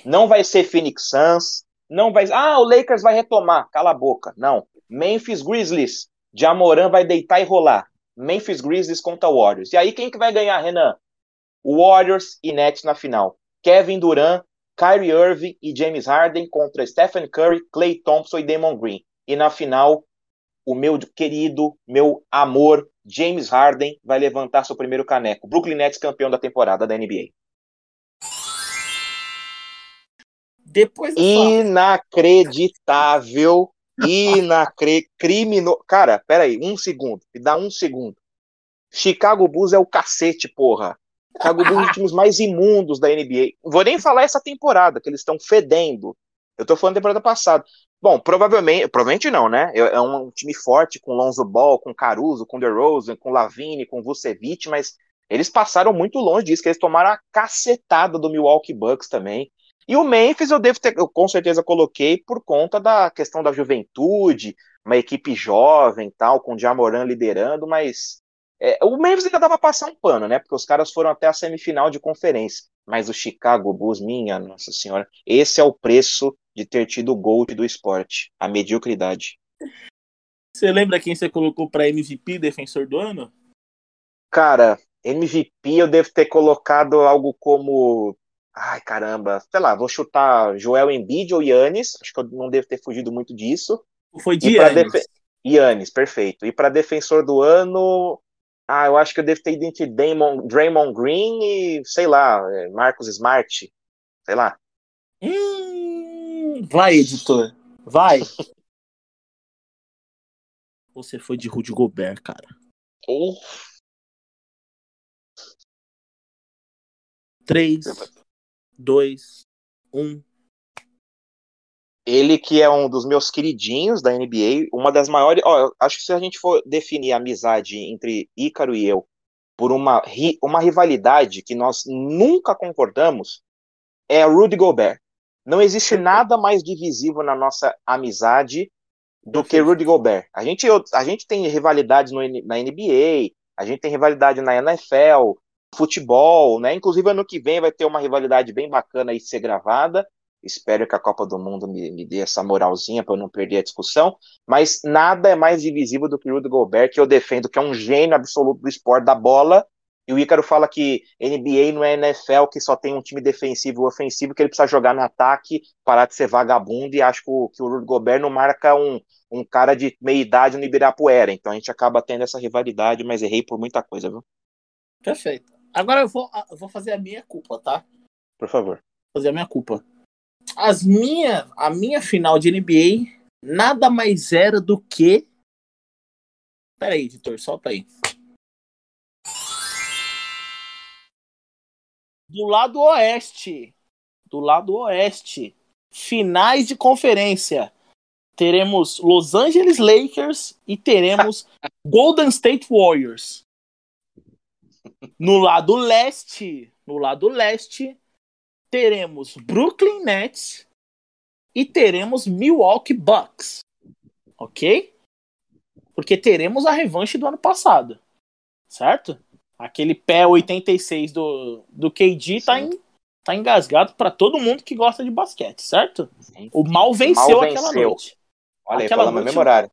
Não vai ser Phoenix Suns, não vai. Ah, o Lakers vai retomar. Cala a boca. Não. Memphis Grizzlies. Jamoran vai deitar e rolar. Memphis Grizzlies contra Warriors. E aí quem que vai ganhar, Renan? Warriors e Nets na final. Kevin Durant, Kyrie Irving e James Harden contra Stephen Curry, Clay Thompson e Damon Green. E na final, o meu querido, meu amor, James Harden vai levantar seu primeiro caneco. Brooklyn Nets campeão da temporada da NBA. Depois Inacreditável. Inacreditável. Cara, peraí, um segundo. Me dá um segundo. Chicago Bulls é o cacete, porra. Chicago Bulls é um dos times mais imundos da NBA. Vou nem falar essa temporada, que eles estão fedendo. Eu tô falando da temporada passada. Bom, provavelmente, provavelmente não, né? É, é um time forte com Lonzo Ball, com Caruso, com DeRozan, com Lavine, com Vucevic, mas eles passaram muito longe disso, que eles tomaram a cacetada do Milwaukee Bucks também. E o Memphis eu devo ter, eu com certeza coloquei por conta da questão da juventude, uma equipe jovem tal, com o Jamoran liderando, mas é, o Memphis ainda dava pra passar um pano, né? Porque os caras foram até a semifinal de conferência. Mas o Chicago Bulls, minha nossa senhora, esse é o preço de ter tido o Gold do esporte, a mediocridade. Você lembra quem você colocou para MVP, defensor do ano? Cara, MVP eu devo ter colocado algo como Ai, caramba, sei lá, vou chutar Joel Embiid ou Yannis, acho que eu não devo ter fugido muito disso. Foi de Yannis. Def... Yannis, perfeito. E para defensor do ano, ah, eu acho que eu devo ter ido entre Damon, Draymond Green e, sei lá, é, Marcos Smart, sei lá. Hum, vai, editor, vai. Você foi de Rudy Gobert, cara. Oh. Três, 2, 1. Ele que é um dos meus queridinhos da NBA, uma das maiores. Ó, acho que se a gente for definir a amizade entre Ícaro e eu por uma, uma rivalidade que nós nunca concordamos, é a Rudy Gobert. Não existe nada mais divisivo na nossa amizade do que Rudy Gobert. A gente, a gente tem rivalidades no, na NBA, a gente tem rivalidade na NFL, futebol, né? Inclusive ano que vem vai ter uma rivalidade bem bacana aí de ser gravada. Espero que a Copa do Mundo me, me dê essa moralzinha para eu não perder a discussão. Mas nada é mais divisível do que o Rudy Gobert, que eu defendo que é um gênio absoluto do esporte da bola. E o Ícaro fala que NBA não é NFL, que só tem um time defensivo e ofensivo, que ele precisa jogar no ataque, parar de ser vagabundo. E acho que o, que o Rudy Gobert não marca um, um cara de meia idade no Ibirapuera. Então a gente acaba tendo essa rivalidade, mas errei por muita coisa, viu? Perfeito. Agora eu vou, eu vou fazer a minha culpa, tá? Por favor. Fazer a minha culpa. As minha, a minha final de NBA nada mais era do que. Pera aí, editor, solta aí. Do lado oeste. Do lado oeste. Finais de conferência. Teremos Los Angeles Lakers e teremos Golden State Warriors. No lado leste, no lado leste, teremos Brooklyn Nets e teremos Milwaukee Bucks. Ok? Porque teremos a revanche do ano passado. Certo? Aquele pé 86 do, do KD tá, em, tá engasgado para todo mundo que gosta de basquete, certo? O mal venceu, mal venceu. aquela noite. Olha aquela aí, noite, memorário.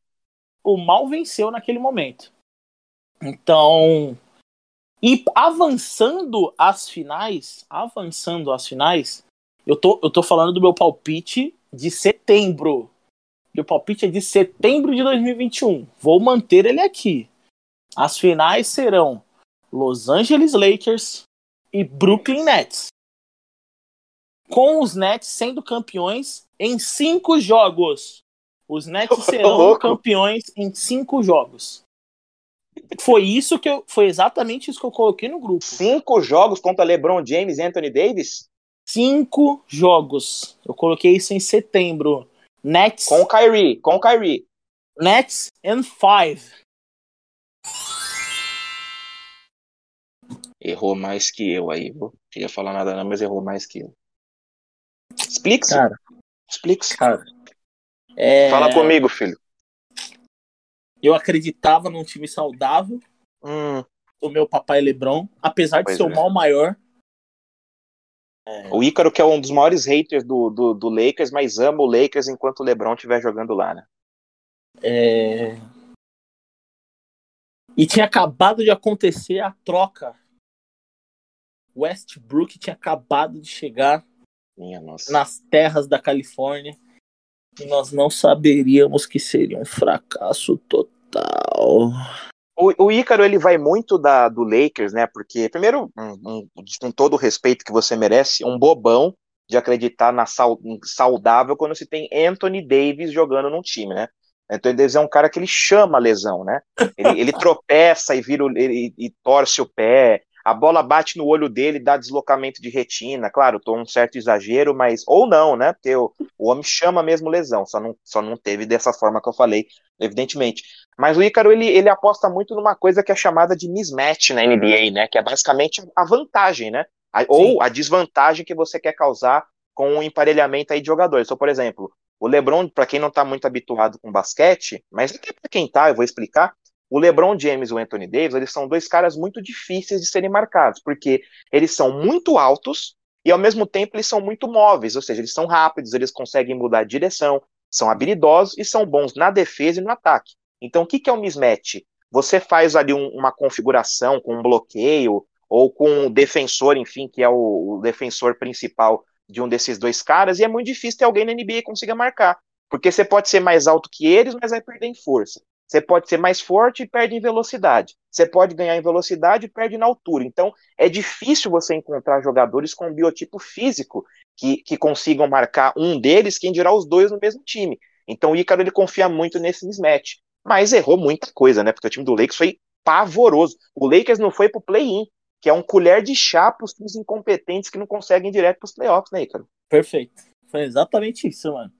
o mal venceu naquele momento. Então, e avançando às finais, avançando às finais, eu tô, eu tô falando do meu palpite de setembro. Meu palpite é de setembro de 2021. Vou manter ele aqui. As finais serão Los Angeles Lakers e Brooklyn Nets. Com os Nets sendo campeões em cinco jogos. Os Nets serão campeões em cinco jogos. Foi isso que eu, foi exatamente isso que eu coloquei no grupo. Cinco jogos contra LeBron James e Anthony Davis? Cinco jogos. Eu coloquei isso em setembro. Nets. Com o Kyrie, com o Kyrie. Nets and five. Errou mais que eu aí, vou. Não queria falar nada não, mas errou mais que eu. Explique-se. Cara. Explique-se. Cara. É... Fala comigo, filho. Eu acreditava num time saudável. Hum. O meu papai Lebron, apesar de Pois ser é. o mal maior. O Ícaro, que é um dos maiores haters do, do, do Lakers, mas ama o Lakers enquanto o LeBron estiver jogando lá, né? É... E tinha acabado de acontecer a troca. Westbrook tinha acabado de chegar nas terras da Califórnia. E nós não saberíamos que seria um fracasso total. O, o Ícaro, ele vai muito da, do Lakers, né? Porque, primeiro, um, um, com todo o respeito que você merece, um bobão de acreditar na em saudável quando se tem Anthony Davis jogando num time, né? Anthony Davis é um cara que ele chama a lesão, né? Ele, ele tropeça e vira o- ele, e torce o pé. A bola bate no olho dele, dá deslocamento de retina. Claro, tô um certo exagero, mas ou não, né? Porque o, o homem chama mesmo lesão, só não, só não teve dessa forma que eu falei, evidentemente. Mas o Ícaro, ele, ele aposta muito numa coisa que é chamada de mismatch na NBA, né? Que é basicamente a vantagem, né? A- ou a desvantagem que você quer causar com o emparelhamento aí de jogadores. Então, por exemplo, o LeBron, para quem não tá muito habituado com basquete, mas até para quem tá, eu vou explicar. O LeBron James e o Anthony Davis, eles são dois caras muito difíceis de serem marcados, porque eles são muito altos e ao mesmo tempo eles são muito móveis, ou seja, eles são rápidos, eles conseguem mudar de direção, são habilidosos e são bons na defesa e no ataque. Então, o que, que é um mismatch? Você faz ali um- uma configuração com um bloqueio ou com um defensor, enfim, que é o, o defensor principal de um desses dois caras, e é muito difícil ter alguém na NBA que consiga marcar. Porque você pode ser mais alto que eles, mas vai perder em força. Você pode ser mais forte e perde em velocidade. Você pode ganhar em velocidade e perde na altura. Então, é difícil você encontrar jogadores com um biotipo físico que, que consigam marcar um deles, quem dirá os dois no mesmo time. Então, o Ícaro ele confia muito nesse mismatch. Mas errou muita coisa, né? Porque o time do Lakers foi pavoroso. O Lakers não foi pro play-in, que é um colher de chá para os times incompetentes que não conseguem ir direto pros playoffs, né, Ícaro? Perfeito. Foi exatamente isso, mano.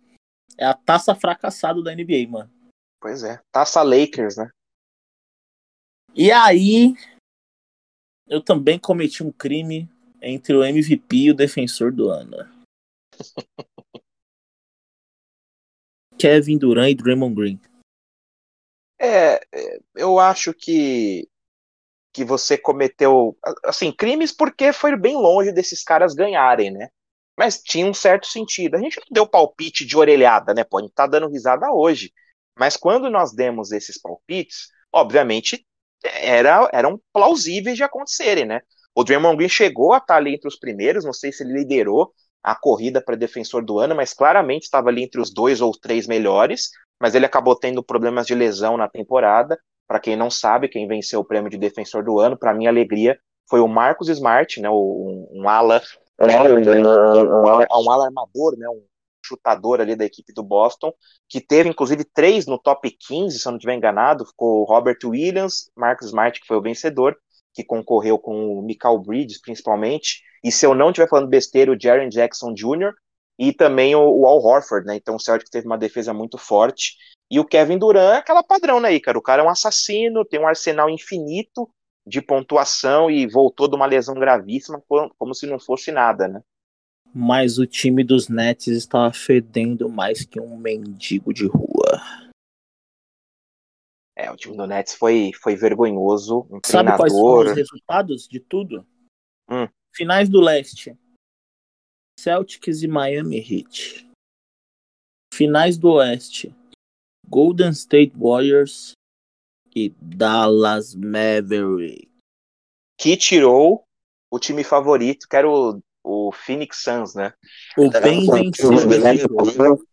É a taça fracassada da NBA, mano. Pois é. Taça Lakers, né? E aí, eu também cometi um crime entre o MVP e o defensor do ano. Kevin Durant e Draymond Green. É, é, eu acho que que você cometeu assim crimes porque foi bem longe desses caras ganharem, né? Mas tinha um certo sentido. A gente não deu palpite de orelhada, né? Pô, a gente tá dando risada hoje. Mas quando nós demos esses palpites, obviamente era, eram plausíveis de acontecerem, né? O Draymond Green chegou a estar ali entre os primeiros, não sei se ele liderou a corrida para defensor do ano, mas claramente estava ali entre os dois ou três melhores. Mas ele acabou tendo problemas de lesão na temporada. Para quem não sabe, quem venceu o prêmio de defensor do ano, para minha alegria, foi o Marcos Smart, né? Um, um ala, um ala, um ala, um ala armador, né? Um chutador ali da equipe do Boston, que teve inclusive três no top 15, se eu não estiver enganado, ficou o Robert Williams, Marcus Smart, que foi o vencedor, que concorreu com o Michael Bridges, principalmente, e se eu não estiver falando besteira, o Jaren Jackson Jr., e também o, o Al Horford, né, então o Celtic teve uma defesa muito forte, e o Kevin Durant é aquela padrão, né, Ícaro? O cara é um assassino, tem um arsenal infinito de pontuação e voltou de uma lesão gravíssima, como se não fosse nada, né? Mas o time dos Nets estava fedendo mais que um mendigo de rua. É, o time do Nets foi, foi vergonhoso. Um Sabe quais foram treinador. os resultados de tudo? Hum. Finais do Leste. Celtics e Miami Heat. Finais do Oeste. Golden State Warriors e Dallas Mavericks. Que tirou o time favorito, que era o, Phoenix Suns, né? O bem vencido.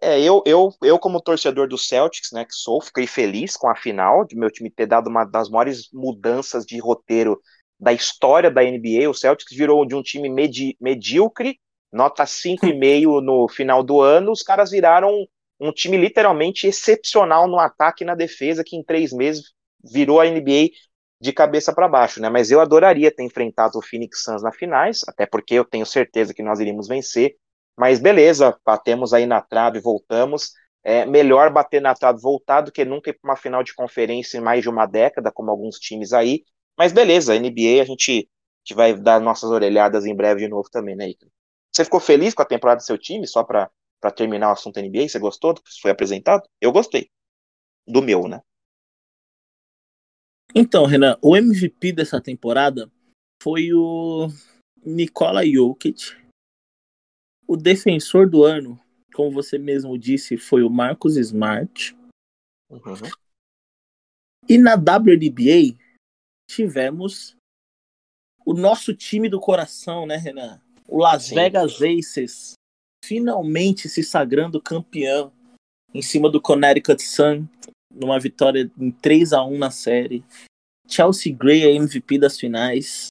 É, eu, eu, eu, como torcedor do Celtics, né, que sou, fiquei feliz com a final, de meu time ter dado uma das maiores mudanças de roteiro da história da NBA. O Celtics virou de um time medi medíocre, nota 5,5 no final do ano, os caras viraram um time literalmente excepcional no ataque e na defesa, que em três meses virou a NBA de cabeça para baixo, né? Mas eu adoraria ter enfrentado o Phoenix Suns na finais, até porque eu tenho certeza que nós iríamos vencer. Mas beleza, batemos aí na trave, voltamos. É melhor bater na trave voltar do que nunca ir para uma final de conferência em mais de uma década, como alguns times aí. Mas beleza, NBA a gente, a gente vai dar nossas orelhadas em breve de novo também, né? Você ficou feliz com a temporada do seu time, só para terminar o assunto NBA? Você gostou do que foi apresentado? Eu gostei. Do meu, né? Então, Renan, o MVP dessa temporada foi o Nikola Jokic. O defensor do ano, como você mesmo disse, foi o Marcus Smart. Uhum. E na WNBA tivemos o nosso time do coração, né, Renan? O Las Sim. Vegas Aces finalmente se sagrando campeão em cima do Connecticut Sun, numa vitória em 3 a 1 na série. Chelsea Gray é MVP das finais.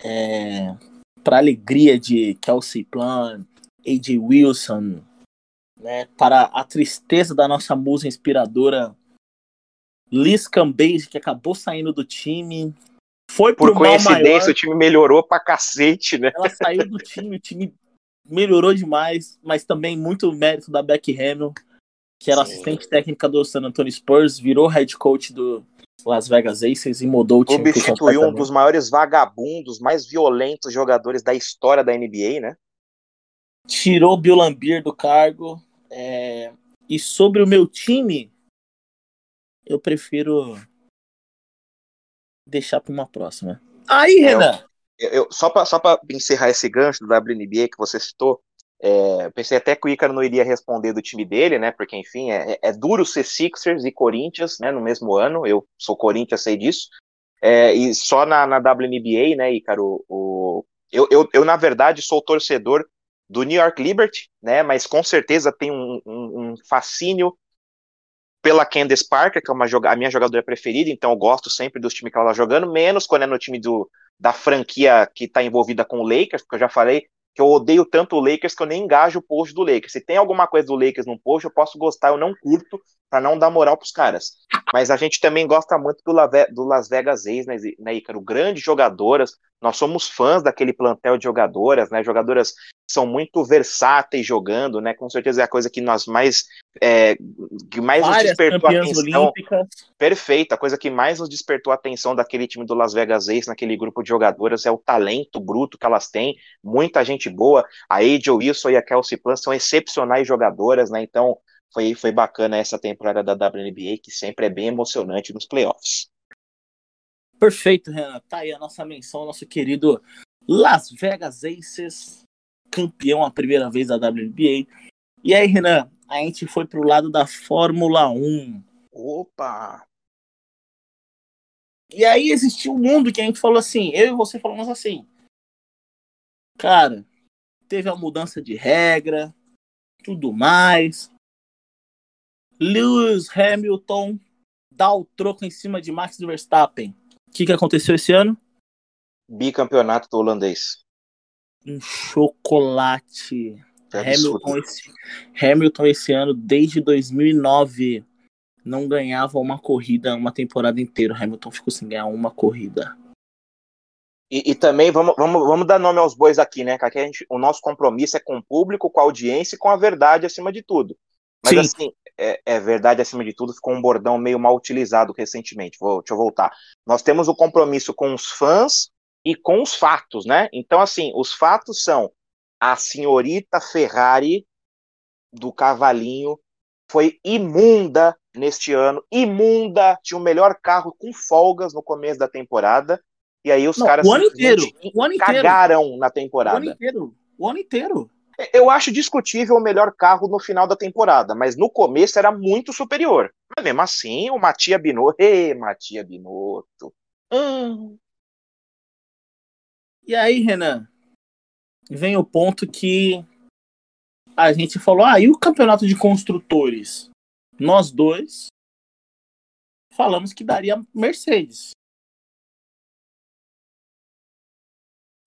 É, para alegria de Kelsey Plum, AJ Wilson, né, para a tristeza da nossa musa inspiradora Liz Cambage, que acabou saindo do time. Foi Por coincidência, o time melhorou pra cacete, né? Ela saiu do time, o time melhorou demais, mas também muito mérito da Becky Hamill, que era Sim. assistente técnica do San Antonio Spurs, virou head coach do Las Vegas Aces e mudou o time. Substituiu um dos maiores vagabundos, mais violentos jogadores da história da NBA, né? Tirou Bill Lambier do cargo. É... E sobre o meu time, eu prefiro deixar para uma próxima. Aí, é, Renan! Eu, eu, só para só encerrar esse gancho do WNBA que você citou, é, pensei até que o Ícaro não iria responder do time dele, né? Porque, enfim, é, é, é duro ser Sixers e Corinthians, né? No mesmo ano. Eu sou Corinthians, sei disso. É, e só na, na WNBA, né, Ícaro? O, eu, eu, eu, na verdade, sou torcedor do New York Liberty, né? Mas com certeza tem um, um, um fascínio pela Candace Parker, que é uma, a minha jogadora preferida, então eu gosto sempre dos times que ela está jogando, menos quando é no time do, da franquia que está envolvida com o Lakers, porque eu já falei que eu odeio tanto o Lakers que eu nem engajo o post do Lakers. Se tem alguma coisa do Lakers no post, eu posso gostar, eu não curto, para não dar moral pros caras. Mas a gente também gosta muito do, do Las Vegas A's, né, né, Ícaro? Grandes jogadoras, nós somos fãs daquele plantel de jogadoras, né? Jogadoras são muito versáteis jogando, né? Com certeza é a coisa que nós mais é, que mais Várias nos despertou a atenção. Olímpicas. Perfeito, a coisa que mais nos despertou a atenção daquele time do Las Vegas Ace, naquele grupo de jogadoras, é o talento bruto que elas têm, muita gente boa. A AJ Wilson e a Kelsey Plum são excepcionais jogadoras, né? Então foi, foi bacana essa temporada da WNBA, que sempre é bem emocionante nos playoffs. Perfeito, Renan. Tá aí a nossa menção, nosso querido Las Vegas Aces, campeão a primeira vez da WNBA. E aí, Renan, a gente foi pro lado da Fórmula 1. Opa! E aí existiu um mundo que a gente falou assim, eu e você falamos assim. Cara, teve a mudança de regra, tudo mais. Lewis Hamilton dá o troco em cima de Max Verstappen. O que, que aconteceu esse ano? Bicampeonato do holandês. Um chocolate. Hamilton esse, Hamilton esse ano, desde 2009, não ganhava uma corrida uma temporada inteira. Hamilton ficou sem ganhar uma corrida. E, e, também vamos, vamos, vamos dar nome aos bois aqui, né? Que aqui gente, o nosso compromisso é com o público, com a audiência e com a verdade acima de tudo. Mas Sim. assim, é, é, verdade acima de tudo, ficou um bordão meio mal utilizado recentemente. Vou, deixa eu voltar. Nós temos o compromisso com os fãs e com os fatos, né? Então, assim, os fatos são a senhorita Ferrari do cavalinho foi imunda neste ano, imunda, tinha o melhor carro com folgas no começo da temporada, e aí os Não, caras o ano inteiro, o ano cagaram na temporada. O ano inteiro, o ano inteiro. Eu acho discutível o melhor carro no final da temporada, mas no começo era muito superior. Mas mesmo assim, o Matia Binotto. Ê, Matia Binotto. Hum. E aí, Renan? Vem o ponto que a gente falou: ah, e o campeonato de construtores? Nós dois falamos que daria Mercedes.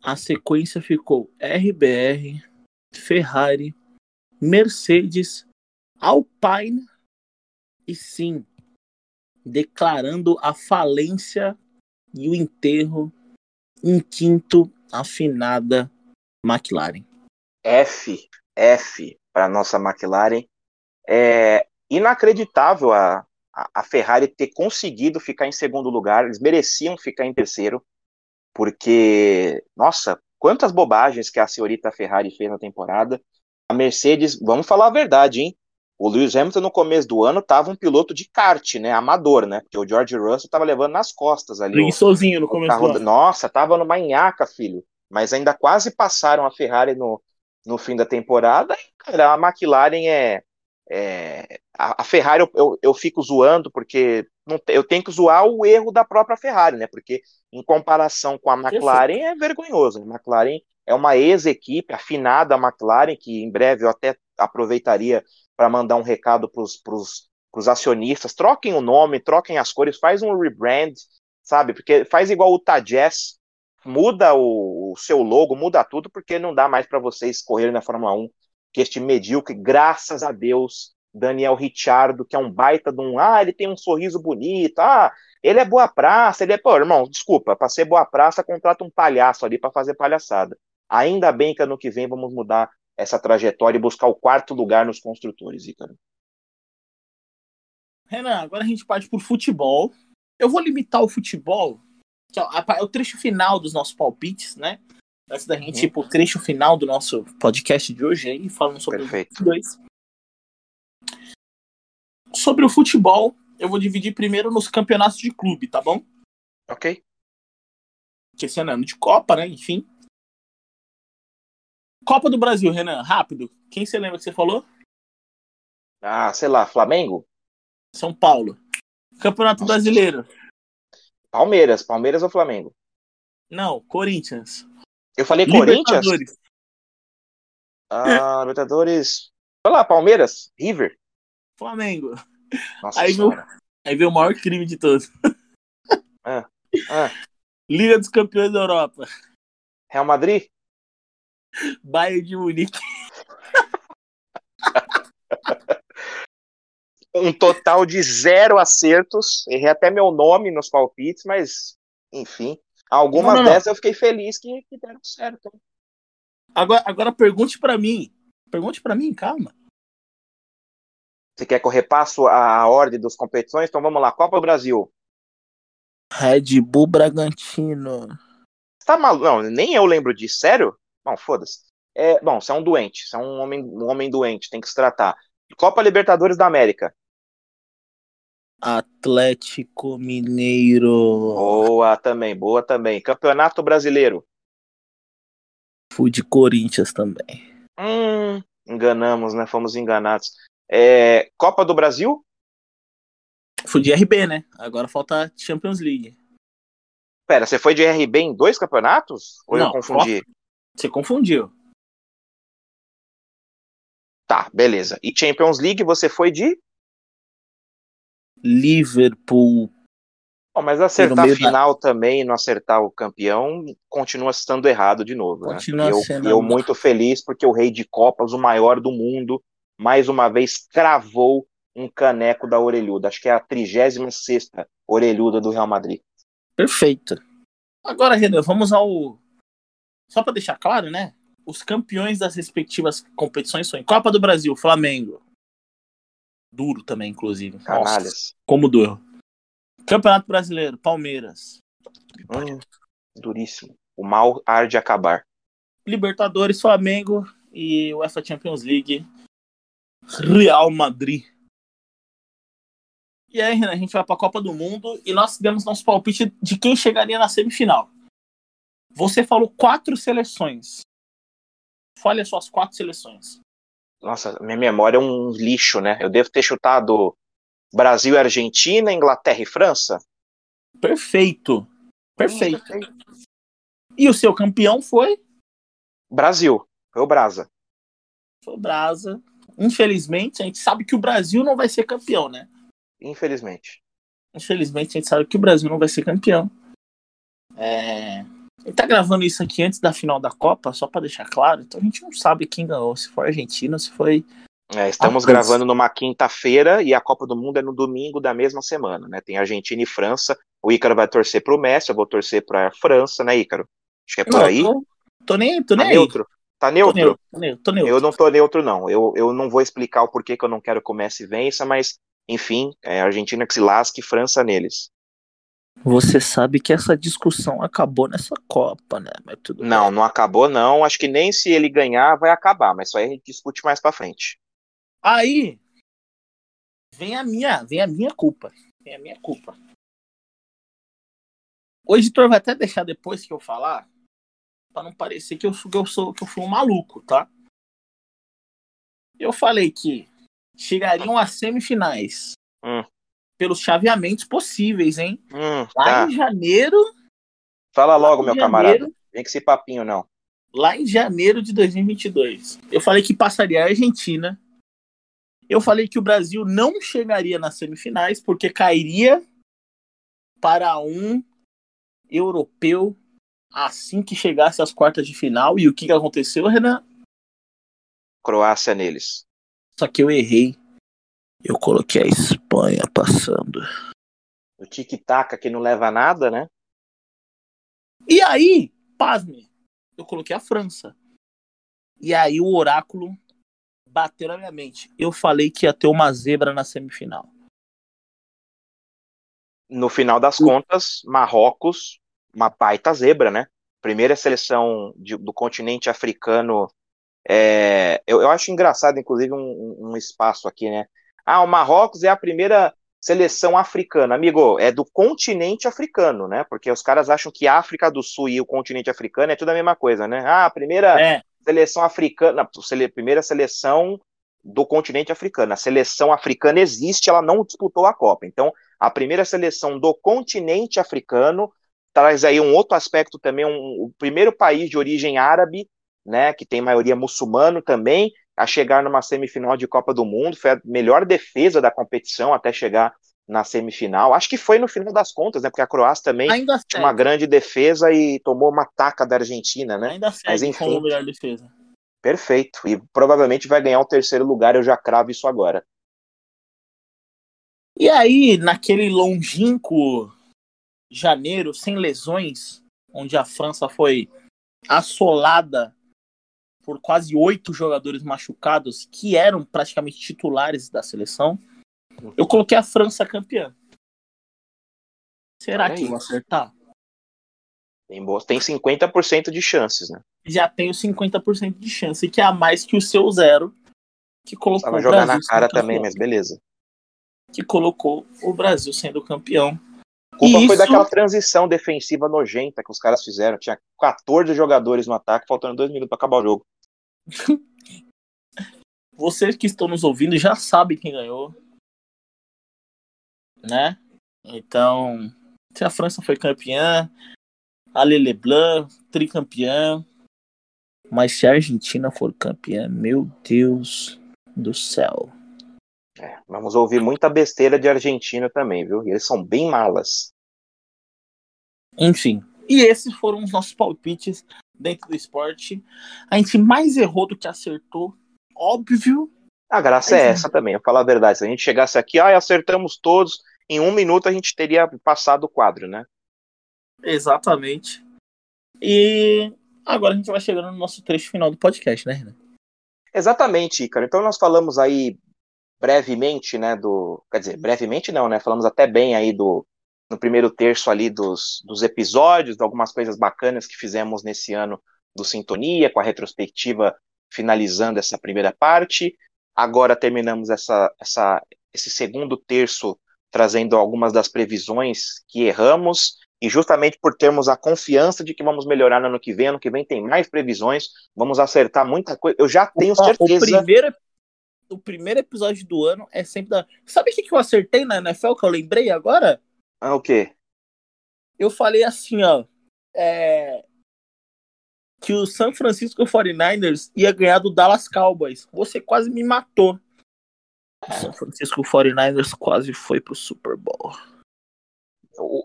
A sequência ficou RBR, Ferrari, Mercedes, Alpine e sim, declarando a falência e o enterro em quinto afinada McLaren. F, F para nossa McLaren. É inacreditável a, a Ferrari ter conseguido ficar em segundo lugar. Eles mereciam ficar em terceiro, porque, nossa, quantas bobagens que a senhorita Ferrari fez na temporada. A Mercedes, vamos falar a verdade, hein? O Lewis Hamilton no começo do ano estava um piloto de kart, né? Amador, né? Porque o George Russell estava levando nas costas ali. Sozinho no começo carro, do ano. Nossa, tava numa nhaca, filho. Mas ainda quase passaram a Ferrari no, no fim da temporada. Cara, a McLaren é. é a, a, Ferrari eu, eu, eu, fico zoando porque eu tenho que zoar o erro da própria Ferrari, né? Porque em comparação com a McLaren é vergonhoso. A McLaren é uma ex-equipe, afinada a McLaren, que em breve eu até aproveitaria para mandar um recado para os acionistas. Troquem o nome, troquem as cores, faz um rebrand, sabe? Porque faz igual o Tajess, muda o, o seu logo, muda tudo, porque não dá mais para vocês correrem na Fórmula 1 que este medíocre, graças a Deus, Daniel Ricciardo, que é um baita de um. Ah, ele tem um sorriso bonito. Ah, ele é boa praça. Ele é. Pô, irmão, desculpa, para ser boa praça, contrata um palhaço ali para fazer palhaçada. Ainda bem que ano que vem vamos mudar essa trajetória e buscar o quarto lugar nos construtores, Ícaro. Renan, agora a gente parte por futebol. Eu vou limitar o futebol, que é o trecho final dos nossos palpites, né? Antes da gente uhum. ir pro trecho final do nosso podcast de hoje aí, falando sobre Perfeito. os dois. Sobre o futebol, eu vou dividir primeiro nos campeonatos de clube, tá bom? Ok. Que esse ano é ano de Copa, né? Enfim. Copa do Brasil, Renan, rápido. Quem você lembra que você falou? Ah, sei lá, Flamengo? São Paulo. Campeonato Nossa. Brasileiro. Palmeiras, Palmeiras ou Flamengo? Não, Corinthians. Eu falei Corinthians? Ah, Libertadores. Olha lá, Palmeiras, River. Flamengo. Nossa aí, viu, aí veio o maior crime de todos. Ah, ah. Liga dos Campeões da Europa. Real Madrid? Bayern de Munique. um total de zero acertos. Errei até meu nome nos palpites, mas enfim. Algumas não, não, dessas não. eu fiquei feliz que, que deram certo. Agora, agora pergunte para mim. Pergunte para mim, calma. Você quer que eu repasso a ordem das competições? Então vamos lá. Copa do Brasil. Red Bull Bragantino. Tá maluco? Não, nem eu lembro disso. Sério? Bom, foda-se. É, bom, você é um doente. Você é um homem, um homem doente. Tem que se tratar. Copa Libertadores da América. Atlético Mineiro. Boa também, boa também. Campeonato Brasileiro. Fui de Corinthians também. Hum, enganamos, né? Fomos enganados. É, Copa do Brasil? Fui de RB, né? Agora falta Champions League. Pera, você foi de RB em dois campeonatos? Ou Não, eu confundi? Você confundiu. Tá, beleza. E Champions League você foi de? Liverpool. Bom, mas acertar a final da... também e não acertar o campeão continua estando errado de novo. Né? Continua né? sendo. Eu, eu muito feliz porque o rei de Copas, o maior do mundo, mais uma vez cravou um caneco da orelhuda. Acho que é a 36 orelhuda do Real Madrid. Perfeito. Agora, Renan, vamos ao. Só para deixar claro, né? Os campeões das respectivas competições são Copa do Brasil, Flamengo. Duro também, inclusive. Nossa, como duro. Campeonato Brasileiro, Palmeiras. Hum, duríssimo. O mal arde acabar. Libertadores, Flamengo e UEFA Champions League, Real Madrid. E aí, Renan, a gente vai para a Copa do Mundo e nós demos nosso palpite de quem chegaria na semifinal. Você falou quatro seleções: Fale as suas quatro seleções. Nossa, minha memória é um lixo, né? Eu devo ter chutado Brasil e Argentina, Inglaterra e França. Perfeito. Perfeito. E o seu campeão foi? Brasil. Foi o Brasa. Foi o Brasa. Infelizmente, a gente sabe que o Brasil não vai ser campeão, né? Infelizmente. Infelizmente, a gente sabe que o Brasil não vai ser campeão. É... Ele tá gravando isso aqui antes da final da Copa, só para deixar claro. Então a gente não sabe quem ganhou, se foi a Argentina, se foi. É, estamos gravando numa quinta-feira e a Copa do Mundo é no domingo da mesma semana, né? Tem Argentina e França. O Ícaro vai torcer pro Messi, eu vou torcer pra França, né, Ícaro? Acho que é por não, aí. Tô, tô nem, tô nem tá aí. neutro? Tá neutro? Tô neutro, tô neutro, tô neutro. Eu não tô neutro, não. Eu, eu não vou explicar o porquê que eu não quero que o Messi vença, mas, enfim, é Argentina que se lasque, França neles. Você sabe que essa discussão acabou nessa Copa, né? Mas tudo Não, bem. não acabou, não. Acho que nem se ele ganhar vai acabar, mas isso aí a gente discute mais pra frente. Aí vem a minha, vem a minha culpa. Vem a minha culpa. O editor vai até deixar depois que eu falar, para não parecer que eu, que eu sou que eu fui um maluco, tá? Eu falei que chegariam às semifinais Hum. pelos chaveamentos possíveis, hein? Hum, Lá tá. em janeiro, Fala logo, meu janeiro, camarada. Vem com esse papinho, não. lá em janeiro de 2022. Eu falei que passaria a Argentina. Eu falei que o Brasil não chegaria nas semifinais porque cairia para um europeu assim que chegasse às quartas de final. E o que, que aconteceu, Renan? Croácia neles. Só que eu errei. Eu coloquei a Espanha passando. O tic-tac que não leva a nada, né? E aí, pasme, eu coloquei a França. E aí o oráculo bateu na minha mente. Eu falei que ia ter uma zebra na semifinal. No final das contas, Marrocos, uma baita zebra, né? Primeira seleção de- do continente africano. é, eu, eu acho engraçado, inclusive, um, um- espaço aqui, né? Ah, o Marrocos é a primeira seleção africana. Amigo, é do continente africano, né? Porque os caras acham que a África do Sul e o continente africano é tudo a mesma coisa, né? Ah, a primeira É, seleção africana, sele- primeira seleção do continente africano. A seleção africana existe, ela não disputou a Copa. Então, a primeira seleção do continente africano traz aí um outro aspecto também, um, o primeiro país de origem árabe, né, que tem maioria muçulmano também, a chegar numa semifinal de Copa do Mundo, foi a melhor defesa da competição até chegar na semifinal. Acho que foi no final das contas, né, porque a Croácia também ainda tinha uma segue. grande defesa e tomou uma taca da Argentina, né? Ainda Mas segue enfim. como melhor defesa. Perfeito. E provavelmente vai ganhar o terceiro lugar, eu já cravo isso agora. E aí, naquele longínquo janeiro, sem lesões, onde a França foi assolada por quase oito jogadores machucados, que eram praticamente titulares da seleção, eu coloquei a França campeã. Será Olha que aí. vou acertar? Tem, boas, tem 50% de chances, né? Já tenho 50% de chance, que é a mais que o seu zero, que colocou Precisava o jogar Brasil na cara também, campeão. mas beleza. Que colocou o Brasil sendo campeão. A culpa E foi isso- daquela transição defensiva nojenta que os caras fizeram. Tinha 14 jogadores no ataque, faltando dois minutos para acabar o jogo. Vocês que estão nos ouvindo já sabem quem ganhou. Né? Então, se a França foi campeã, a Lele Blanc, tricampeã. Mas se a Argentina for campeã, meu Deus do céu. É, vamos ouvir muita besteira de Argentina também, viu? E eles são bem malas. Enfim. E esses foram os nossos palpites dentro do esporte. A gente mais errou do que acertou. Óbvio. A graça é essa também, eu falar a verdade. Se a gente chegasse aqui, ah, acertamos todos, em um minuto a gente teria passado o quadro, né? Exatamente. E agora a gente vai chegando no nosso trecho final do podcast, né, Renan? Exatamente, Ícaro. Então nós falamos aí brevemente, né, do, quer dizer, brevemente não, né, falamos até bem aí do, no primeiro terço ali dos, dos episódios, de algumas coisas bacanas que fizemos nesse ano do Sintonia, com a retrospectiva finalizando essa primeira parte. Agora terminamos essa, essa, esse segundo terço trazendo algumas das previsões que erramos e justamente por termos a confiança de que vamos melhorar no ano que vem, ano que vem tem mais previsões, vamos acertar muita coisa. Eu já tenho certeza. O primeiro, o primeiro episódio do ano é sempre da. Sabe o que, que eu acertei na NFL que eu lembrei agora? Ah, o quê? Eu falei assim, ó. É... Que o San Francisco 49ers ia ganhar do Dallas Cowboys. Você quase me matou. O San Francisco 49ers quase foi pro Super Bowl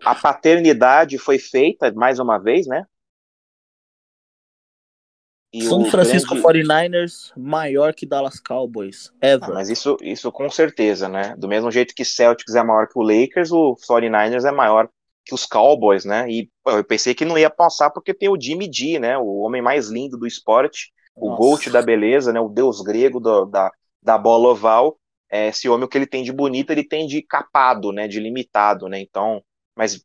a paternidade foi feita mais uma vez, né? E São Francisco grande... 49ers maior que Dallas Cowboys, ever. Ah, mas isso, isso com certeza, né? Do mesmo jeito que Celtics é maior que o Lakers, o 49ers é maior que os Cowboys, né? E eu pensei que não ia passar porque tem o Jimmy G, né? O homem mais lindo do esporte, Nossa. o GOAT da beleza, né? O deus grego do, da, da bola oval. É, esse homem, o que ele tem de bonito, ele tem de capado, né? De limitado, né? Então, mas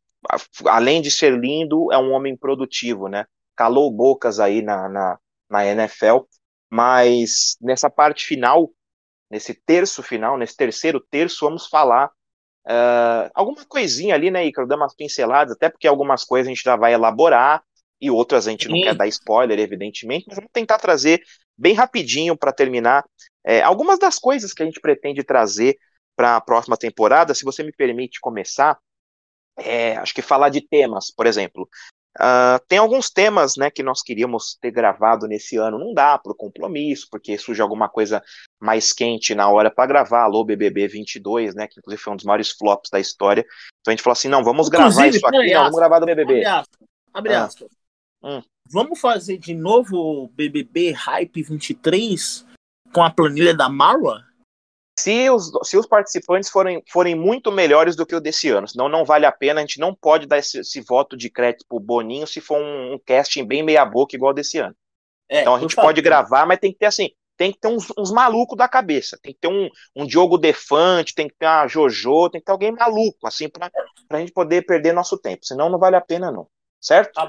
além de ser lindo, é um homem produtivo, né? Calou bocas aí na, na, na NFL, mas nessa parte final, nesse terço final, nesse terceiro terço, vamos falar uh, alguma coisinha ali, né, Icaro? Dar umas pinceladas, até porque algumas coisas a gente já vai elaborar e outras a gente Sim. não quer dar spoiler, evidentemente, mas vamos tentar trazer bem rapidinho para terminar é, algumas das coisas que a gente pretende trazer para a próxima temporada. Se você me permite começar, é, acho que falar de temas, por exemplo. Uh, tem alguns temas né, que nós queríamos ter gravado nesse ano, não dá por compromisso, porque surge alguma coisa mais quente na hora para gravar, alô BBB 22, né, que inclusive foi um dos maiores flops da história. Então a gente falou assim: não, vamos inclusive, gravar isso aqui, não, vamos gravar do BBB. Abre aspas. Abre ah. Hum. Vamos fazer de novo o BBB Hype 23 com a planilha da Marwa? se os, se os participantes forem, forem muito melhores do que o desse ano. Senão não vale a pena, a gente não pode dar esse, esse voto de crédito pro Boninho se for um, um casting bem meia-boca igual desse ano. É, então a gente pode gravar, mas tem que ter assim, tem que ter uns, uns malucos da cabeça. Tem que ter um, um Diogo Defante, tem que ter uma Jojo, tem que ter alguém maluco, assim, pra, pra gente poder perder nosso tempo. Senão não vale a pena, não. Certo? Tá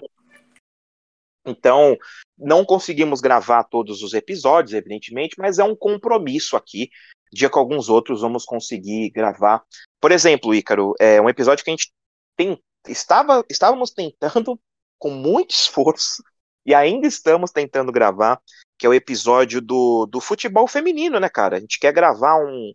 então, não conseguimos gravar todos os episódios, evidentemente, mas é um compromisso aqui dia com alguns outros vamos conseguir gravar. Por exemplo, Ícaro, é um episódio que a gente tem, estava, estávamos tentando com muito esforço e ainda estamos tentando gravar, que é o episódio do, do futebol feminino, né, cara? A gente quer gravar um,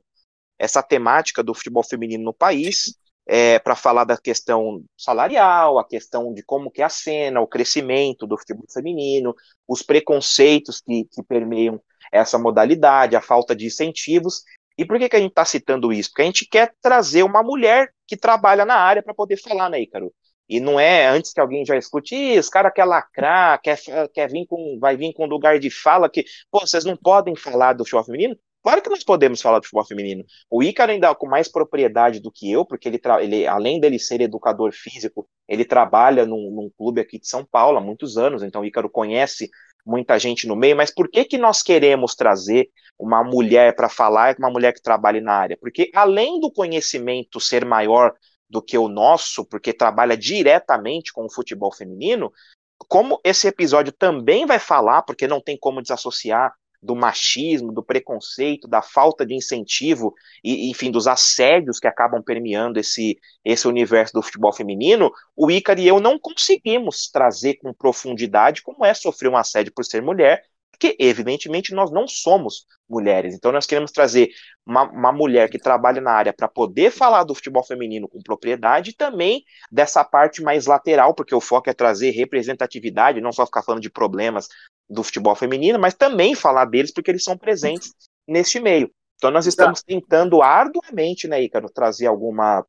essa temática do futebol feminino no país, é, para falar da questão salarial, a questão de como que é a cena, o crescimento do futebol feminino, os preconceitos que, que permeiam essa modalidade, a falta de incentivos. E por que, que a gente está citando isso? Porque a gente quer trazer uma mulher que trabalha na área para poder falar, né, Ícaro? E não é antes que alguém já escute, os caras quer lacrar, quer, quer vir com, vai vir com lugar de fala que, pô, vocês não podem falar do futebol feminino? Claro que nós podemos falar do futebol feminino. O Ícaro ainda com mais propriedade do que eu, porque ele, ele além dele ser educador físico, ele trabalha num, num clube aqui de São Paulo há muitos anos, então o Ícaro conhece muita gente no meio, mas por que, que nós queremos trazer uma mulher para falar, uma mulher que trabalhe na área? Porque além do conhecimento ser maior do que o nosso, porque trabalha diretamente com o futebol feminino, como esse episódio também vai falar, porque não tem como desassociar do machismo, do preconceito, da falta de incentivo e, enfim, dos assédios que acabam permeando esse, esse universo do futebol feminino, o Ícaro e eu não conseguimos trazer com profundidade como é sofrer um assédio por ser mulher, porque evidentemente nós não somos mulheres. Então nós queremos trazer uma, uma mulher que trabalha na área para poder falar do futebol feminino com propriedade e também dessa parte mais lateral, porque o foco é trazer representatividade, não só ficar falando de problemas do futebol feminino, mas também falar deles porque eles são presentes neste meio. Então nós estamos tentando arduamente, né, Ícaro, trazer alguma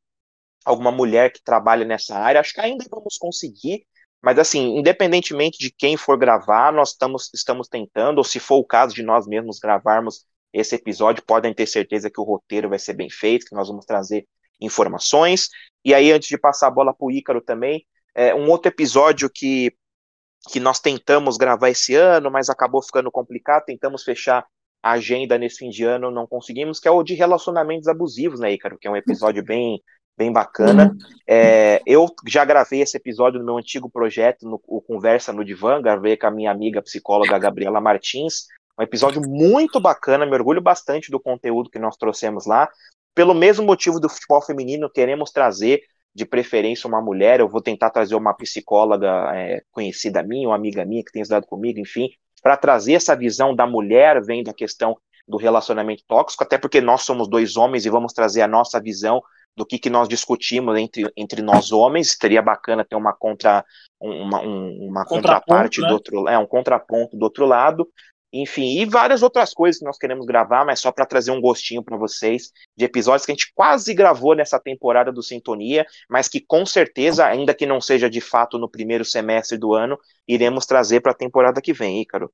alguma mulher que trabalha nessa área. Acho que ainda vamos conseguir, mas assim, independentemente de quem for gravar, nós estamos, estamos tentando, ou se for o caso de nós mesmos gravarmos esse episódio, podem ter certeza que o roteiro vai ser bem feito, que nós vamos trazer informações. E aí, antes de passar a bola para o Ícaro também, é, um outro episódio que que nós tentamos gravar esse ano, mas acabou ficando complicado, tentamos fechar a agenda nesse fim de ano, não conseguimos, que é o de relacionamentos abusivos, né, Ícaro, que é um episódio bem, bem bacana. Uhum. É, eu já gravei esse episódio no meu antigo projeto, no, o Conversa no Divã, gravei com a minha amiga psicóloga Gabriela Martins, um episódio muito bacana, me orgulho bastante do conteúdo que nós trouxemos lá. Pelo mesmo motivo do futebol feminino, queremos trazer de preferência uma mulher. Eu vou tentar trazer uma psicóloga é, conhecida minha, uma amiga minha que tem estudado comigo, enfim, para trazer essa visão da mulher vendo a questão do relacionamento tóxico, até porque nós somos dois homens e vamos trazer a nossa visão do que, que nós discutimos entre, entre nós homens. Seria bacana ter uma contra uma, uma contraparte né? do outro, é um contraponto do outro lado. Enfim, e várias outras coisas que nós queremos gravar, mas só para trazer um gostinho para vocês de episódios que a gente quase gravou nessa temporada do Sintonia, mas que com certeza, ainda que não seja de fato no primeiro semestre do ano, iremos trazer para a temporada que vem, Ícaro.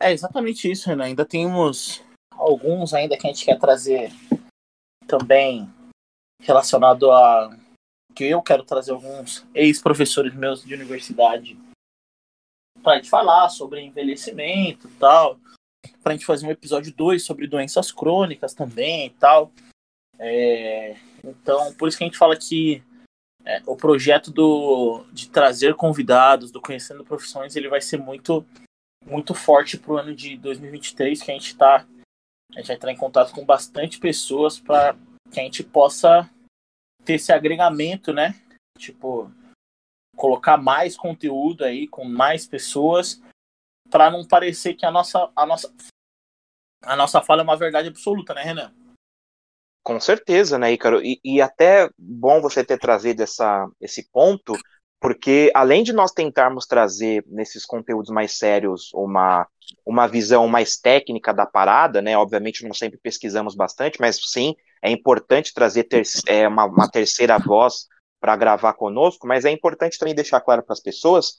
É exatamente isso, Renan. Ainda temos alguns ainda que a gente quer trazer também relacionado a que eu quero trazer alguns ex-professores meus de universidade para a gente falar sobre envelhecimento e tal, para a gente fazer um episódio 2 sobre doenças crônicas também e tal. É, então, por isso que a gente fala que é, o projeto do, de trazer convidados, do Conhecendo Profissões, ele vai ser muito, muito forte para o ano de 2023, que a gente está a gente vai entrar em contato com bastante pessoas para que a gente possa ter esse agregamento, né? Tipo, colocar mais conteúdo aí com mais pessoas para não parecer que a nossa a nossa a nossa fala é uma verdade absoluta, né, Renan? Com certeza, né, Ícaro? E, e até bom você ter trazido essa, esse ponto, porque além de nós tentarmos trazer nesses conteúdos mais sérios uma, uma visão mais técnica da parada, né? Obviamente nós sempre pesquisamos bastante, mas sim, é importante trazer ter, é, uma, uma terceira voz para gravar conosco, mas é importante também deixar claro para as pessoas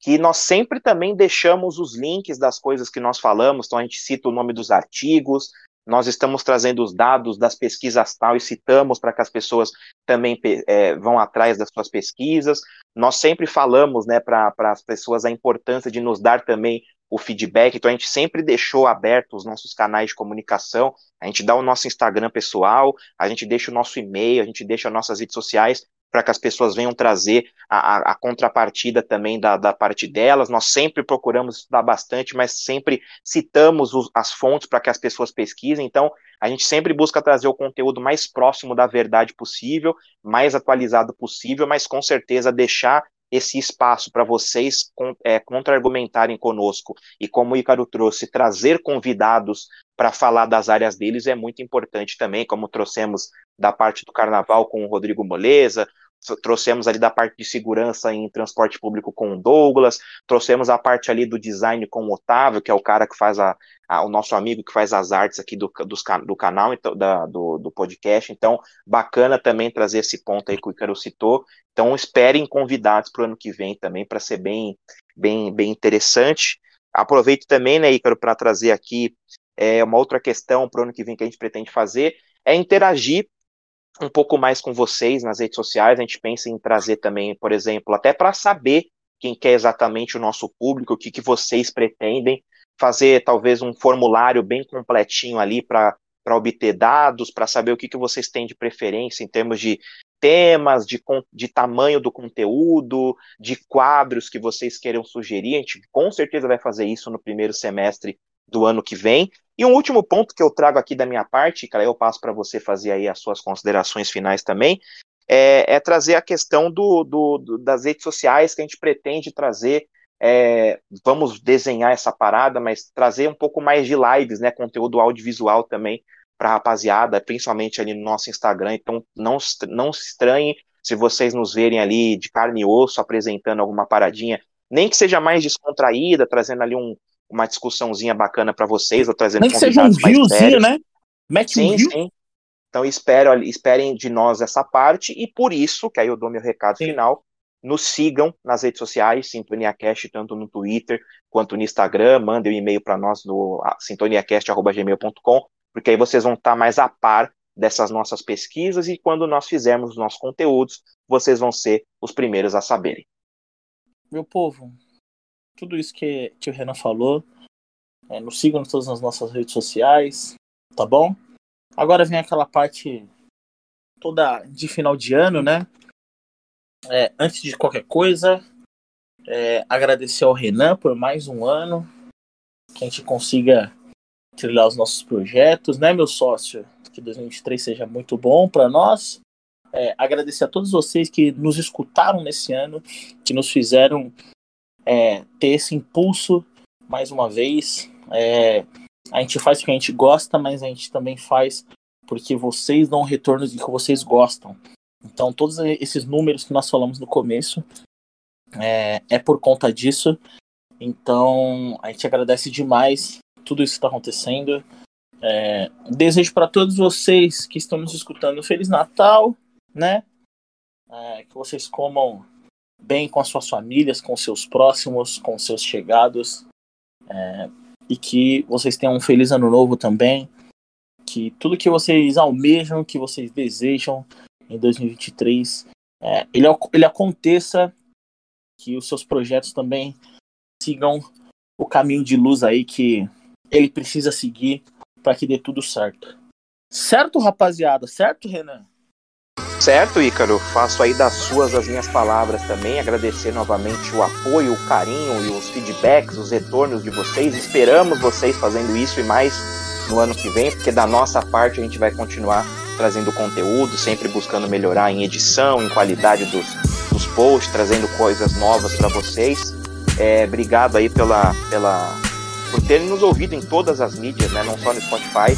que nós sempre também deixamos os links das coisas que nós falamos, então a gente cita o nome dos artigos, nós estamos trazendo os dados das pesquisas tal e citamos para que as pessoas também é, vão atrás das suas pesquisas. Nós sempre falamos né, para as pessoas a importância de nos dar também o feedback, então a gente sempre deixou aberto os nossos canais de comunicação, a gente dá o nosso Instagram pessoal, a gente deixa o nosso e-mail, a gente deixa nossas redes sociais para que as pessoas venham trazer a, a, a contrapartida também da, da, parte delas. Nós sempre procuramos estudar bastante, mas sempre citamos os, as fontes para que as pessoas pesquisem. Então, a gente sempre busca trazer o conteúdo mais próximo da verdade possível, mais atualizado possível, mas com certeza deixar esse espaço para vocês é, contra-argumentarem conosco. E, como o Ícaro trouxe, trazer convidados para falar das áreas deles é muito importante também, como trouxemos da parte do carnaval com o Rodrigo Moleza, trouxemos ali da parte de segurança em transporte público com o Douglas, trouxemos a parte ali do design com o Otávio, que é o cara que faz a, a o nosso amigo que faz as artes aqui do, do, do canal, então, da, do, do podcast, então bacana também trazer esse ponto aí que o Icaro citou, então esperem convidados para o ano que vem também, para ser bem, bem, bem interessante. Aproveito também, né, Ícaro, para trazer aqui é, uma outra questão para o ano que vem que a gente pretende fazer, é interagir um pouco mais com vocês nas redes sociais. A gente pensa em trazer também, por exemplo, até para saber quem quer exatamente o nosso público, o que, que vocês pretendem, fazer talvez um formulário bem completinho ali para obter dados, para saber o que, que vocês têm de preferência em termos de temas, de, de tamanho do conteúdo, de quadros que vocês queiram sugerir. A gente com certeza vai fazer isso no primeiro semestre do ano que vem. E um último ponto que eu trago aqui da minha parte, cara, eu passo para você fazer aí as suas considerações finais também, é, é trazer a questão do, do, do, das redes sociais que a gente pretende trazer. É, vamos desenhar essa parada, mas trazer um pouco mais de lives, né, conteúdo audiovisual também para a rapaziada, principalmente ali no nosso Instagram. Então, não, não se estranhe se vocês nos verem ali de carne e osso apresentando alguma paradinha, nem que seja mais descontraída, trazendo ali um, uma discussãozinha bacana para vocês, ou trazendo Nem que seja um viewzinho, né? Mete sim, um view. sim. Então espero, esperem de nós essa parte, e por isso, que aí eu dou meu recado sim. final, nos sigam nas redes sociais, Sintonia Cast, tanto no Twitter quanto no Instagram, mandem um e-mail para nós no sintoniacast.gmail.com, porque aí vocês vão estar mais a par dessas nossas pesquisas e quando nós fizermos os nossos conteúdos, vocês vão ser os primeiros a saberem. Meu povo, tudo isso que, que o Renan falou. É, nos sigam em todas as nossas redes sociais, tá bom? Agora vem aquela parte toda de final de ano, né? É, antes de qualquer coisa, é, agradecer ao Renan por mais um ano, que a gente consiga trilhar os nossos projetos, né, meu sócio? Que 2023 seja muito bom para nós. é, agradecer a todos vocês que nos escutaram nesse ano, que nos fizeram é, ter esse impulso mais uma vez. É, a gente faz o que a gente gosta, mas a gente também faz porque vocês dão retorno de que vocês gostam. Então, todos esses números que nós falamos no começo é, é por conta disso. Então, a gente agradece demais tudo isso que está acontecendo. É, desejo para todos vocês que estão nos escutando Feliz Natal, né? É, que vocês comam bem com as suas famílias, com seus próximos, com seus chegados. É, e que vocês tenham um feliz ano novo também. Que tudo que vocês almejam, que vocês desejam em 2023, é, ele, ele aconteça. Que os seus projetos também sigam o caminho de luz aí que ele precisa seguir para que dê tudo certo. Certo, rapaziada? Certo, Renan? Certo, Ícaro. Faço aí das suas as minhas palavras também. Agradecer novamente o apoio, o carinho e os feedbacks, os retornos de vocês. Esperamos vocês fazendo isso e mais no ano que vem, porque da nossa parte a gente vai continuar trazendo conteúdo, sempre buscando melhorar em edição, em qualidade dos, dos posts, trazendo coisas novas para vocês. É, obrigado aí pela, pela, por terem nos ouvido em todas as mídias, né? não só no Spotify,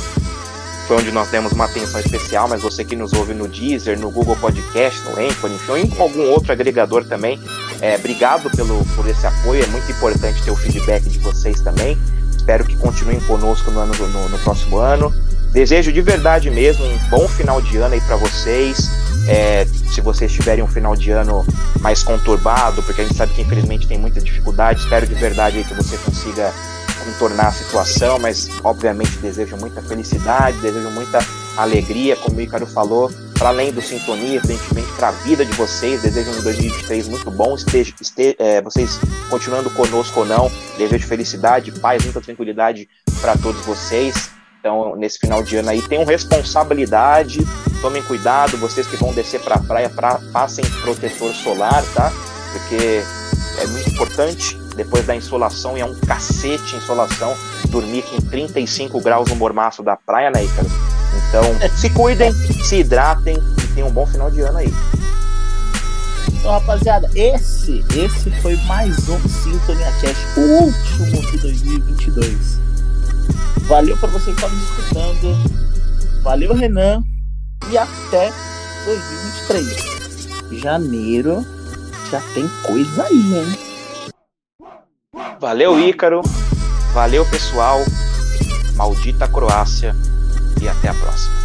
foi onde nós demos uma atenção especial, mas você que nos ouve no Deezer, no Google Podcast, no Anchor, enfim, ou em algum outro agregador também, é, obrigado pelo, por esse apoio, é muito importante ter o feedback de vocês também. Espero que continuem conosco no, ano, no, no próximo ano. Desejo de verdade mesmo um bom final de ano aí para vocês. É, se vocês tiverem um final de ano mais conturbado, porque a gente sabe que infelizmente tem muita dificuldade, espero de verdade que você consiga contornar a situação, mas obviamente desejo muita felicidade, desejo muita alegria, como o Ícaro falou, para além do Sintonia, evidentemente, para a vida de vocês. Desejo um 2023 muito bom, esteja, esteja, é, vocês continuando conosco ou não. Desejo felicidade, paz, muita tranquilidade para todos vocês. Então, nesse final de ano aí, tenham responsabilidade, tomem cuidado, vocês que vão descer para a praia, pra, passem protetor solar, tá? Porque é muito importante depois da insolação, e é um cacete insolação, dormir com 35 graus no mormaço da praia, né, Ícaro? Então, se cuidem, se hidratem e tenham um bom final de ano aí. Então, rapaziada, esse, esse foi mais um Sintonia Cash, o último de 2022. Valeu para você que está nos escutando. Valeu, Renan. E até 2023. Janeiro já tem coisa aí, hein? Valeu, Ícaro. Valeu, pessoal. Maldita Croácia. E até a próxima.